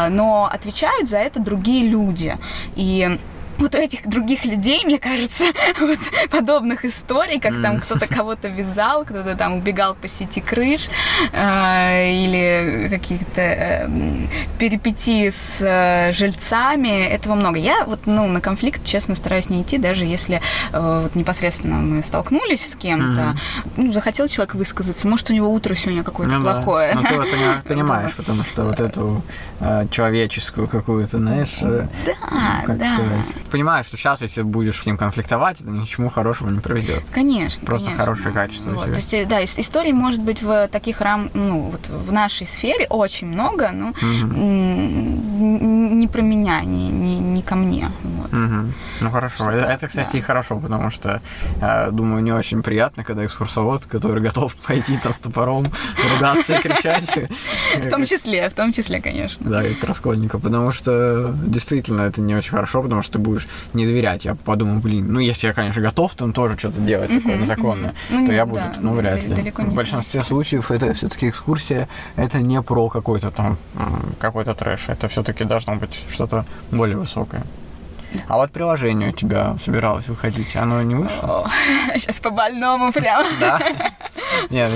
Но отвечают за это другие люди. И вот у этих других людей, мне кажется, вот подобных историй, как там кто-то кого-то вязал, кто-то там убегал по сети крыш, э, или каких-то э, м, перипетий с э, жильцами, этого много. Я вот, ну, на конфликт, честно, стараюсь не идти, даже если э, вот непосредственно мы столкнулись с кем-то, ну, захотел человек высказаться, может, у него утро сегодня какое-то Ну да. плохое. Ну, ты вот понимаешь, потому что вот эту э, человеческую какую-то, знаешь, э, Да, как да. сказать, понимаешь, что сейчас, если будешь с ним конфликтовать, это ни к чему хорошему не приведет. Конечно. Просто конечно. хорошее качество Вот. То есть, э, да, ис- историй может быть в таких рам, ну, вот в нашей сфере очень много, но Мгм. Не про меня, не, не, не ко мне. Вот. Мгм. Ну хорошо, это, это, кстати, да. и хорошо, потому что, э, думаю, не очень приятно, когда экскурсовод, который готов пойти там с топором, ругаться и кричать. В том числе, в том числе, конечно. Да, как Раскольников, потому что действительно это не очень хорошо, потому что ты будешь не доверять. Я подумал, блин, ну если я, конечно, готов там тоже что-то делать такое незаконное. Ну, то я буду, ну вряд ли. В большинстве случаев это все-таки экскурсия, это не про какой-то там какой-то трэш, это все-таки должно быть что-то более высокое. А вот приложение у тебя собиралось выходить, оно не вышло? Сейчас по больному прям. Да? Нет,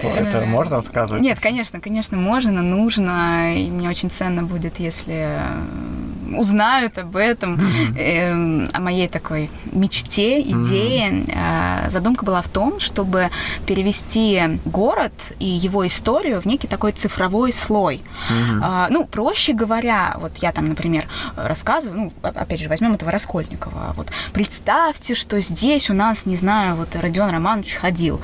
это- это можно рассказывать? Нет, конечно, конечно, можно, нужно. И мне очень ценно будет, если узнают об этом, эм, о моей такой мечте, идее. Э, Задумка была в том, чтобы перевести город и его историю в некий такой цифровой слой. А, Ну, проще говоря, вот я там, например, рассказываю, ну, опять же, возьмем этого Раскольникова. Вот представьте, что здесь у нас, не знаю, вот Родион Романович ходил.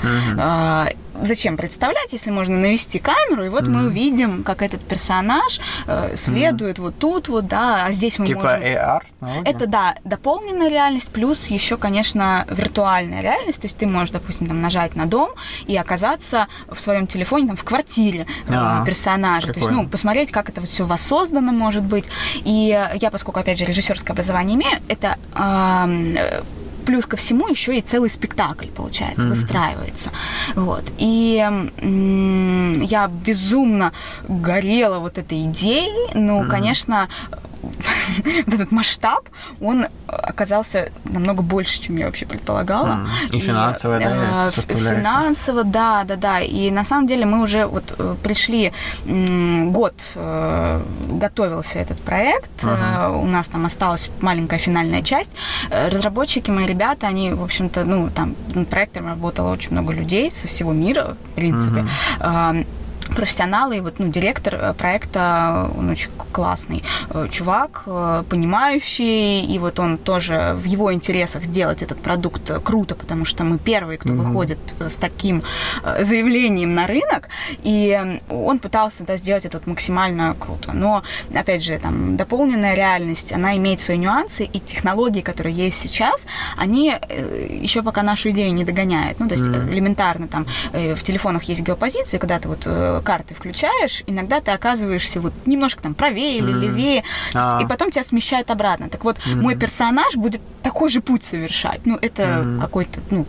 Зачем представлять, если можно навести камеру, и вот мы Мгм. увидим, как этот персонаж э, следует вот тут вот, да, а здесь мы Типа можем... AR? технология? Это, да, дополненная реальность, плюс еще, конечно, виртуальная реальность. То есть ты можешь, допустим, там, нажать на дом и оказаться в своем телефоне, там, в квартире э, А, персонажа. То есть, прикольно. ну, посмотреть, как это вот все воссоздано, может быть. И э, я, поскольку, опять же, режиссерское образование имею, это э, плюс ко всему еще и целый спектакль, получается, Мгм. выстраивается. Вот. И м, я безумно горела вот этой идеей, но, Мгм. конечно, вот этот масштаб, он оказался намного больше, чем я вообще предполагала. И финансовая, да, э. Финансово, да, да, да. И на самом деле мы уже вот э, пришли, год э, готовился этот проект, э, у нас там осталась маленькая финальная часть. Э, Разработчики, мои ребята, они, в общем-то, ну, там над проектом работало очень много людей со всего мира, в принципе. Профессионалы, и вот, ну, директор э, проекта, он очень классный э, чувак, э, понимающий, и вот он тоже в его интересах сделать этот продукт круто, потому что мы первые, кто Мгм. выходит с таким заявлением на рынок, и он пытался да, сделать это вот максимально круто. Но, опять же, там, дополненная реальность, она имеет свои нюансы, и технологии, которые есть сейчас, они еще пока нашу идею не догоняют. Ну, то есть Мгм. элементарно там в телефонах есть геопозиции, когда ты вот карты включаешь, иногда ты оказываешься вот немножко там правее или Мгм. левее, А. и потом тебя смещает обратно. Так вот, Мгм. мой персонаж будет такой же путь совершать. Ну, это Мгм. какой-то, ну,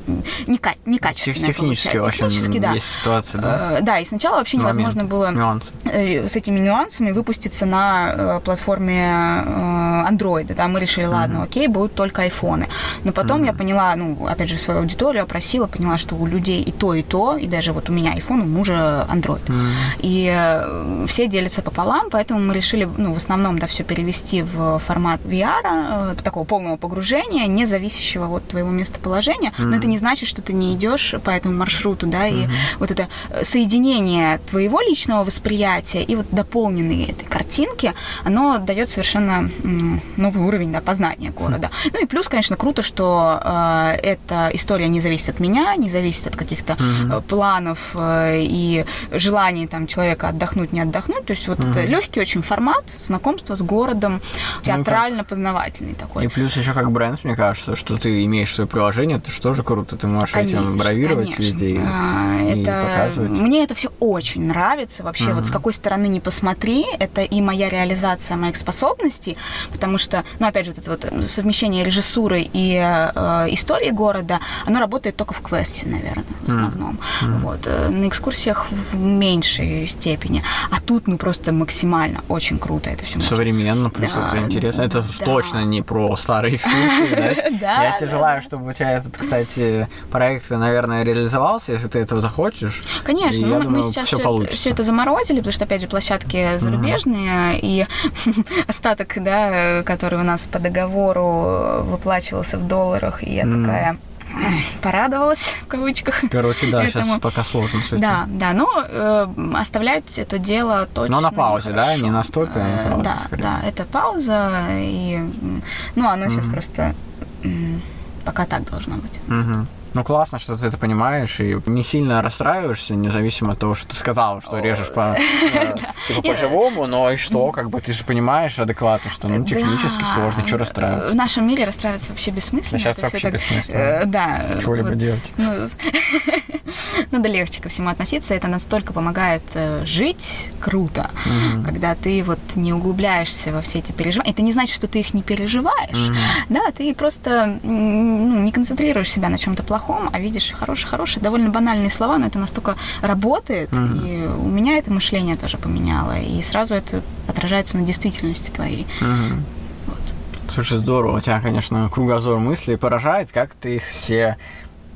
нека- некачественное Тех- Технически получается. Технически, да. есть ситуация, да? Э, Да, и сначала вообще невозможно Моменты, было э, с этими нюансами выпуститься на э, платформе Android. Да, мы решили, ладно, окей, будут только айфоны. Но потом Мгм. я поняла, ну, опять же, свою аудиторию опросила, поняла, что у людей и то, и то, и даже вот у меня iPhone, у мужа Android. М. И э, все делятся пополам, поэтому мы решили, ну, в основном, да, все перевести в формат VR, э, такого полного погружения, не зависящего от твоего местоположения. Но это не значит, что ты не идешь по этому маршруту, да, и вот это э, соединение твоего личного восприятия и вот дополненные этой картинки, оно дает совершенно новый уровень да, познания города. Ну и плюс, конечно, круто, что э, эта история не зависит от меня, не зависит от каких-то э, планов э, и желаний там человека отдохнуть, не отдохнуть. То есть вот это Мгм. легкий очень формат знакомства с городом, театрально-познавательный такой. И плюс еще как бренд, мне кажется, что ты имеешь свое приложение, это что тоже круто. Ты можешь этим Конечно, бравировать конечно. везде и, А, и это... показывать. Мне это все очень нравится. Вообще, Мгм. вот с какой стороны не посмотри, это и моя реализация моих способностей, потому что, ну, опять же, вот это вот совмещение режиссуры и э, истории города, оно работает только в квесте, наверное, в основном. Мгм. Вот. э, На экскурсиях в меньшей степени. А тут, ну, просто максимально очень круто это все Современно, плюс Да, это интересно. Это да. точно не про старые экскурсии, да? Я тебе желаю, чтобы у тебя этот, кстати, проект, наверное, реализовался, если ты этого захочешь. Конечно, И мы, сейчас все это, заморозили, потому что, опять же, площадки зарубежные, и остаток, да, который у нас по договору выплачивался в долларах, и я такая порадовалась, в кавычках. Короче, да, сейчас Этому- пока сложно с этим. Да, да, но э, оставлять это дело точно. Но на паузе, да? нехорошо. Не на стопе, а на Э, паузе, Да, скорее. да, это пауза, и, ну, оно сейчас Мгм. просто пока так должно быть. Мгм. Ну, классно, что ты это понимаешь и не сильно расстраиваешься, независимо от того, что ты сказал, что режешь по, э, типа, по-живому, но и что, как бы ты же понимаешь адекватно, что ну, технически сложно, что расстраиваться. В нашем мире расстраиваться вообще бессмысленно. Есть вообще бессмысленно. э, Да. Чего-либо делать. ну, Надо легче ко всему относиться. Это настолько помогает э, жить круто, когда ты вот не углубляешься во все эти переживания. Это не значит, что ты их не переживаешь. Да, ты просто ну, не концентрируешь себя на чем-то плохом, а видишь хорошие-хорошие, довольно банальные слова, но это настолько работает. Мгм. И у меня это мышление тоже поменяло. И сразу это отражается на действительности твоей. Мгм. Вот. Слушай, здорово. У тебя, конечно, кругозор мыслей поражает, как ты их все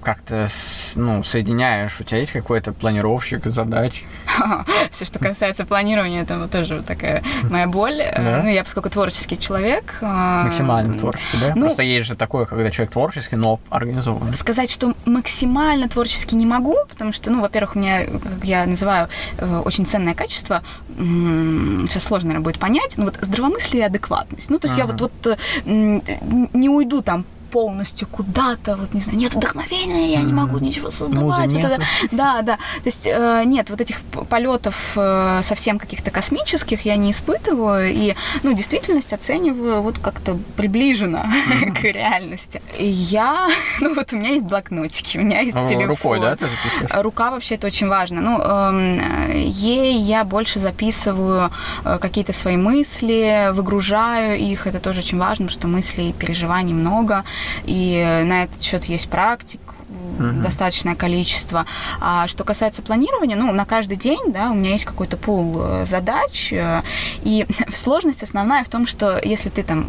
как-то ну, соединяешь. У тебя есть какой-то планировщик задач? Все, что касается планирования, это вот тоже вот такая моя боль. Э, Да? Ну, я, поскольку творческий человек... э, Максимально творческий, да? ну- Просто есть же такое, когда человек творческий, но организованный. Сказать, что максимально творчески не могу, потому что, ну, во-первых, у меня, как я называю, э, очень ценное качество, сейчас сложно, наверное, будет понять, ну, вот здравомыслие и адекватность. Ну, то есть я Ага. вот, вот м, не уйду там полностью куда-то, вот не знаю, нет вдохновения, я не могу ничего создавать. Вот это-. Да, да. То есть э, нет, вот этих полетов э, совсем каких-то космических я не испытываю, и, ну, действительность оцениваю вот как-то приближенно к реальности. И я, ну, вот у меня есть блокнотики, у меня есть телефон. Рукой, да, ты записываешь? Рука вообще это очень важно. Ну, э, ей я больше записываю э, какие-то свои мысли, выгружаю их. Это тоже очень важно, потому что мыслей и переживаний много. И на этот счет есть практик Мгм. достаточное количество. А что касается планирования, ну, на каждый день, да, у меня есть какой-то пул э, задач, э, и сложность основная в том, что если ты там,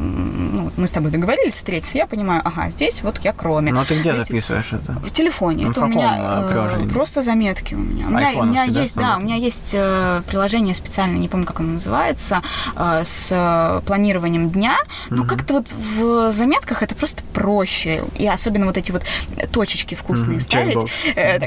ну, мы с тобой договорились встретиться, я понимаю, ага, здесь вот я кроме. Но ты где Если- записываешь это? в телефоне. Ну, это в у меня э, приложении? просто заметки у меня. У меня, у меня да, есть, да, стандартный? у меня есть приложение специальное, не помню, как оно называется, с планированием дня. Ну, Мгм. как-то вот в заметках это просто проще. И особенно вот эти вот точечки вкусные ставить. Э,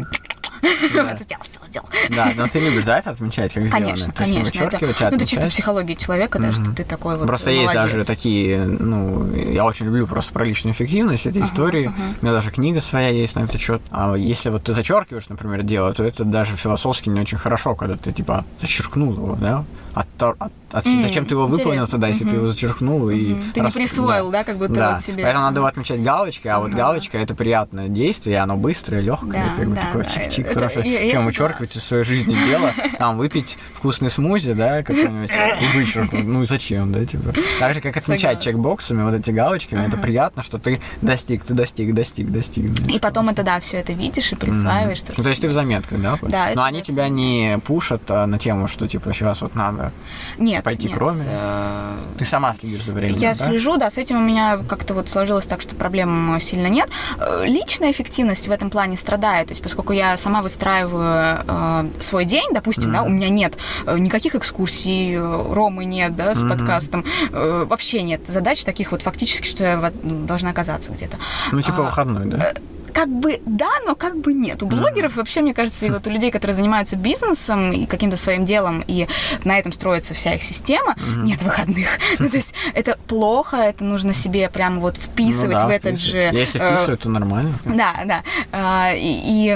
это сделал, сделал, сделал. Да, но ты любишь, да, это отмечать, как сделано? Конечно, конечно. Это, ну, это чисто психология человека, да, что ты такой вот Просто есть даже такие, ну, я очень люблю просто про личную эффективность, Ага, истории. У меня даже книга своя есть на этот счет. А если вот ты зачеркиваешь, например, дело, то это даже философски не очень хорошо, когда ты типа зачеркнул его, да? Оттор- от- от- М, зачем ты его выполнил тогда, если ты его зачеркнул и. Ты не присвоил, да. как будто вот себе. поэтому надо его отмечать галочкой, а вот галочка это приятное действие, оно быстрое, легкое, Да, как бы да, такое да. чик-чик, Это- хорошо, я- я чем согласна. вычеркивать из своей жизни дело, там выпить вкусный смузи, да, какой-нибудь, и вычеркнуть, ну зачем, да, типа. Так же, как отмечать чекбоксами, вот эти галочками, это приятно, что ты достиг, ты достиг, достиг, достиг. знаешь, И потом это, да, все это видишь и присваиваешь. Ну, то есть ты в заметках, да? Да, Но они я тебя не пушат а, на тему, что типа сейчас вот надо. Нет, пойти нет, кроме? э, Ты сама следишь за временем, Я да? слежу, да, с этим у меня как-то вот сложилось так, что проблем сильно нет. Э, Личная эффективность в этом плане страдает, то есть поскольку я сама выстраиваю э, свой день, допустим, да, Мгм. у меня нет э, никаких экскурсий, э, Ромы нет, да, с Мгм. подкастом, э, вообще нет задач таких вот фактически, что я должна оказаться где-то. Ну, типа а, выходной, да? Как бы да, но как бы нет. У блогеров вообще, мне кажется, и вот у людей, которые занимаются бизнесом и каким-то своим делом, и на этом строится вся их система, Мгм. нет выходных. Ну, то есть это плохо, это нужно себе прямо вот вписывать Ну да, в этот вписывать. же... Если э, вписывают, то нормально. да, да. А, И, и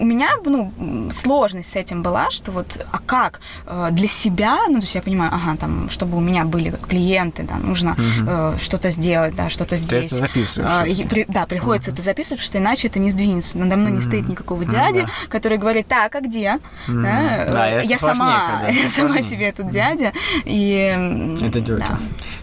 у меня, ну, сложность с этим была, что вот, а как э, для себя, ну, то есть я понимаю, ага, там, чтобы у меня были клиенты, да, нужно Мгм. э, что-то сделать, да, что-то Ты здесь. это записываешь. И при- да, приходится это записывать, что иначе это не сдвинется. Надо мной не Мгм. стоит никакого Ну дяди, да. который говорит, так, а где? Мгм. Да, Да, э, я сама, я сама себе этот дядя. И, Это дётя. да.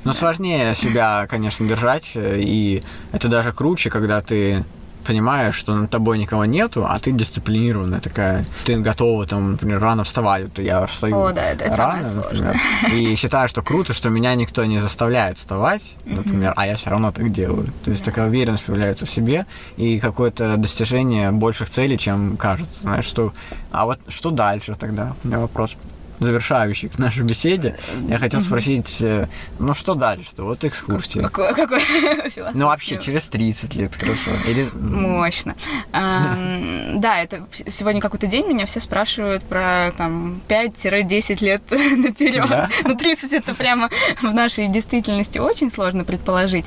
Но сложнее себя, конечно, держать, э, и это даже круче, когда ты понимаешь, что над тобой никого нету, а ты дисциплинированная такая. Ты готова, там, например, рано вставать. Вот я встаю О, да, это рано, например, и считаю, что круто, что меня никто не заставляет вставать, например, а я все равно так делаю. То есть такая уверенность появляется в себе и какое-то достижение больших целей, чем кажется. Знаешь, что... А вот что дальше тогда? У меня вопрос. Завершающий к нашей беседе. Я хотел спросить, э, ну что дальше? Вот экскурсия. Какой, какой Ну вообще через 30 лет, хорошо. Или... Мощно. Да, это сегодня какой-то день меня все спрашивают про там 5-10 лет наперед. Да? Ну 30 это прямо в нашей действительности очень сложно предположить.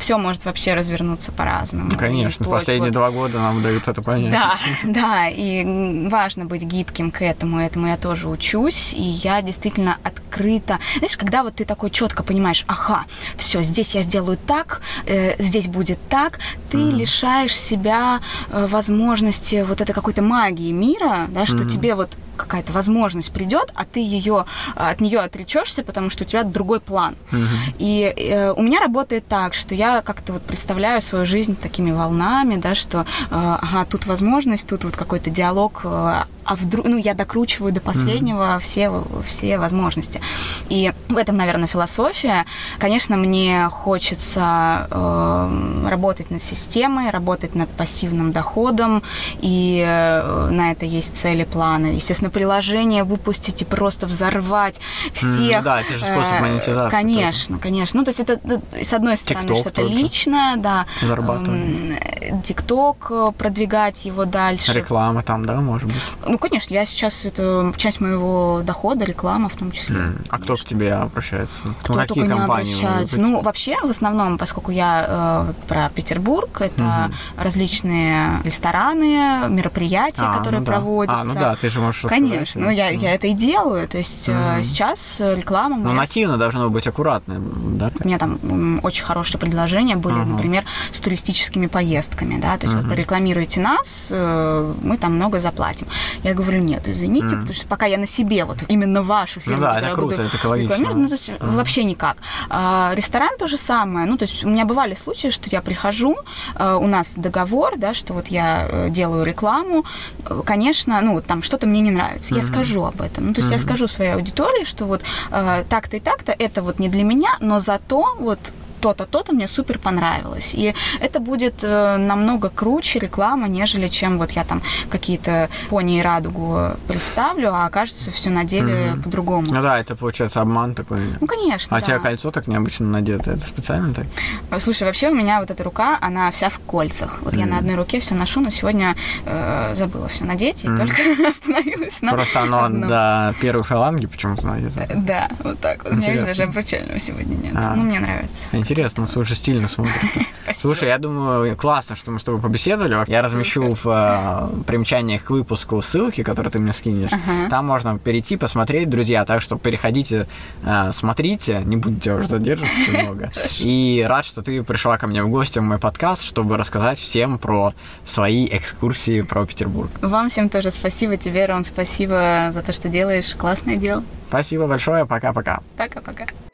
Все может вообще развернуться по-разному. Ну, конечно, последние два года нам дают это понять. Да, да, и важно быть гибким к этому, этому я тоже учусь, и я действительно открыта. Знаешь, когда вот ты такой четко понимаешь, ага, все, здесь я сделаю так, э, здесь будет так, ты лишаешь себя э, возможности вот этой какой-то магии мира, да, что Мгм. тебе вот какая-то возможность придет, а ты ее от нее отречешься, потому что у тебя другой план. Мгм. И э, у меня работает так, что я как-то вот представляю свою жизнь такими волнами, да, что, э, ага, тут возможность, тут вот какой-то диалог, э, а вдруг, ну, я докручиваю до последнего все, все возможности. И в этом, наверное, философия. Конечно, мне хочется э, работать над системой, работать над пассивным доходом, и э, на это есть цели, планы. Естественно, приложение выпустить и просто взорвать всех. ну да, это же способ Э, монетизации Конечно, конечно. Ну, то есть это, ну, с одной стороны, TikTok что-то тоже. личное, да. Зарабатывание. ТикТок, э, продвигать его дальше. Реклама там, да, может быть? Ну, конечно, я сейчас, это часть моего дохода, реклама в том числе. М. А кто к тебе обращается? Кто ну, только не обращается. Ну, вообще, в основном, поскольку я э, про Петербург, это Мгм. различные рестораны, мероприятия, А, которые ну да. проводятся. А, ну да, ты же можешь. Конечно, ну я, я это и делаю. То есть Мгм. сейчас э, реклама Ну, нативно должно быть аккуратно, да? У меня там очень хорошие предложения были, Ага. например, с туристическими поездками, да, то есть Мгм. вот рекламируете нас, э, мы там много заплатим. Я говорю, нет, извините, Мгм. потому что пока я на себе вот именно вашу фирму, Ну да, это круто, буду это экологично. ну, то есть Мгм. вообще никак. А, ресторан то же самое, ну, то есть у меня бывали случаи, что я прихожу, у нас договор, да, что вот я делаю рекламу, конечно, ну, там что-то мне не нравится, я Мгм. скажу об этом, ну, то есть я Мгм. скажу своей аудитории, что вот э, так-то и так-то, это вот не для меня, но зато вот то-то, то-то мне супер понравилось. И это будет э, намного круче реклама, нежели чем вот я там какие-то пони и радугу представлю, а окажется все на деле Мгм. по-другому. Ну да, это получается обман такой. Ну, конечно, А у да. тебя кольцо так необычно надето, это специально так? Слушай, вообще у меня вот эта рука, она вся в кольцах. Вот я Мгм. на одной руке все ношу, но сегодня э, забыла все надеть и Мгм. только остановилась на Просто оно одном. до первой фаланги почему-то надето. Да, вот так вот. У меня, Интересно. даже обручального сегодня нет. А. Ну, мне нравится. Интересно, ну, слушай, стильно смотрится. Слушай, я думаю, классно, что мы с тобой побеседовали. Я размещу в э, примечаниях к выпуску ссылки, которые ты мне скинешь. Ага. Там можно перейти, посмотреть, друзья. Так что переходите, э, смотрите. Не буду тебя уже задерживать очень много. И рад, что ты пришла ко мне в гости в мой подкаст, чтобы рассказать всем про свои экскурсии про Петербург. Вам всем тоже спасибо. Тебе, Ром, спасибо за то, что делаешь. Классное дело. Спасибо большое, пока-пока. Пока-пока.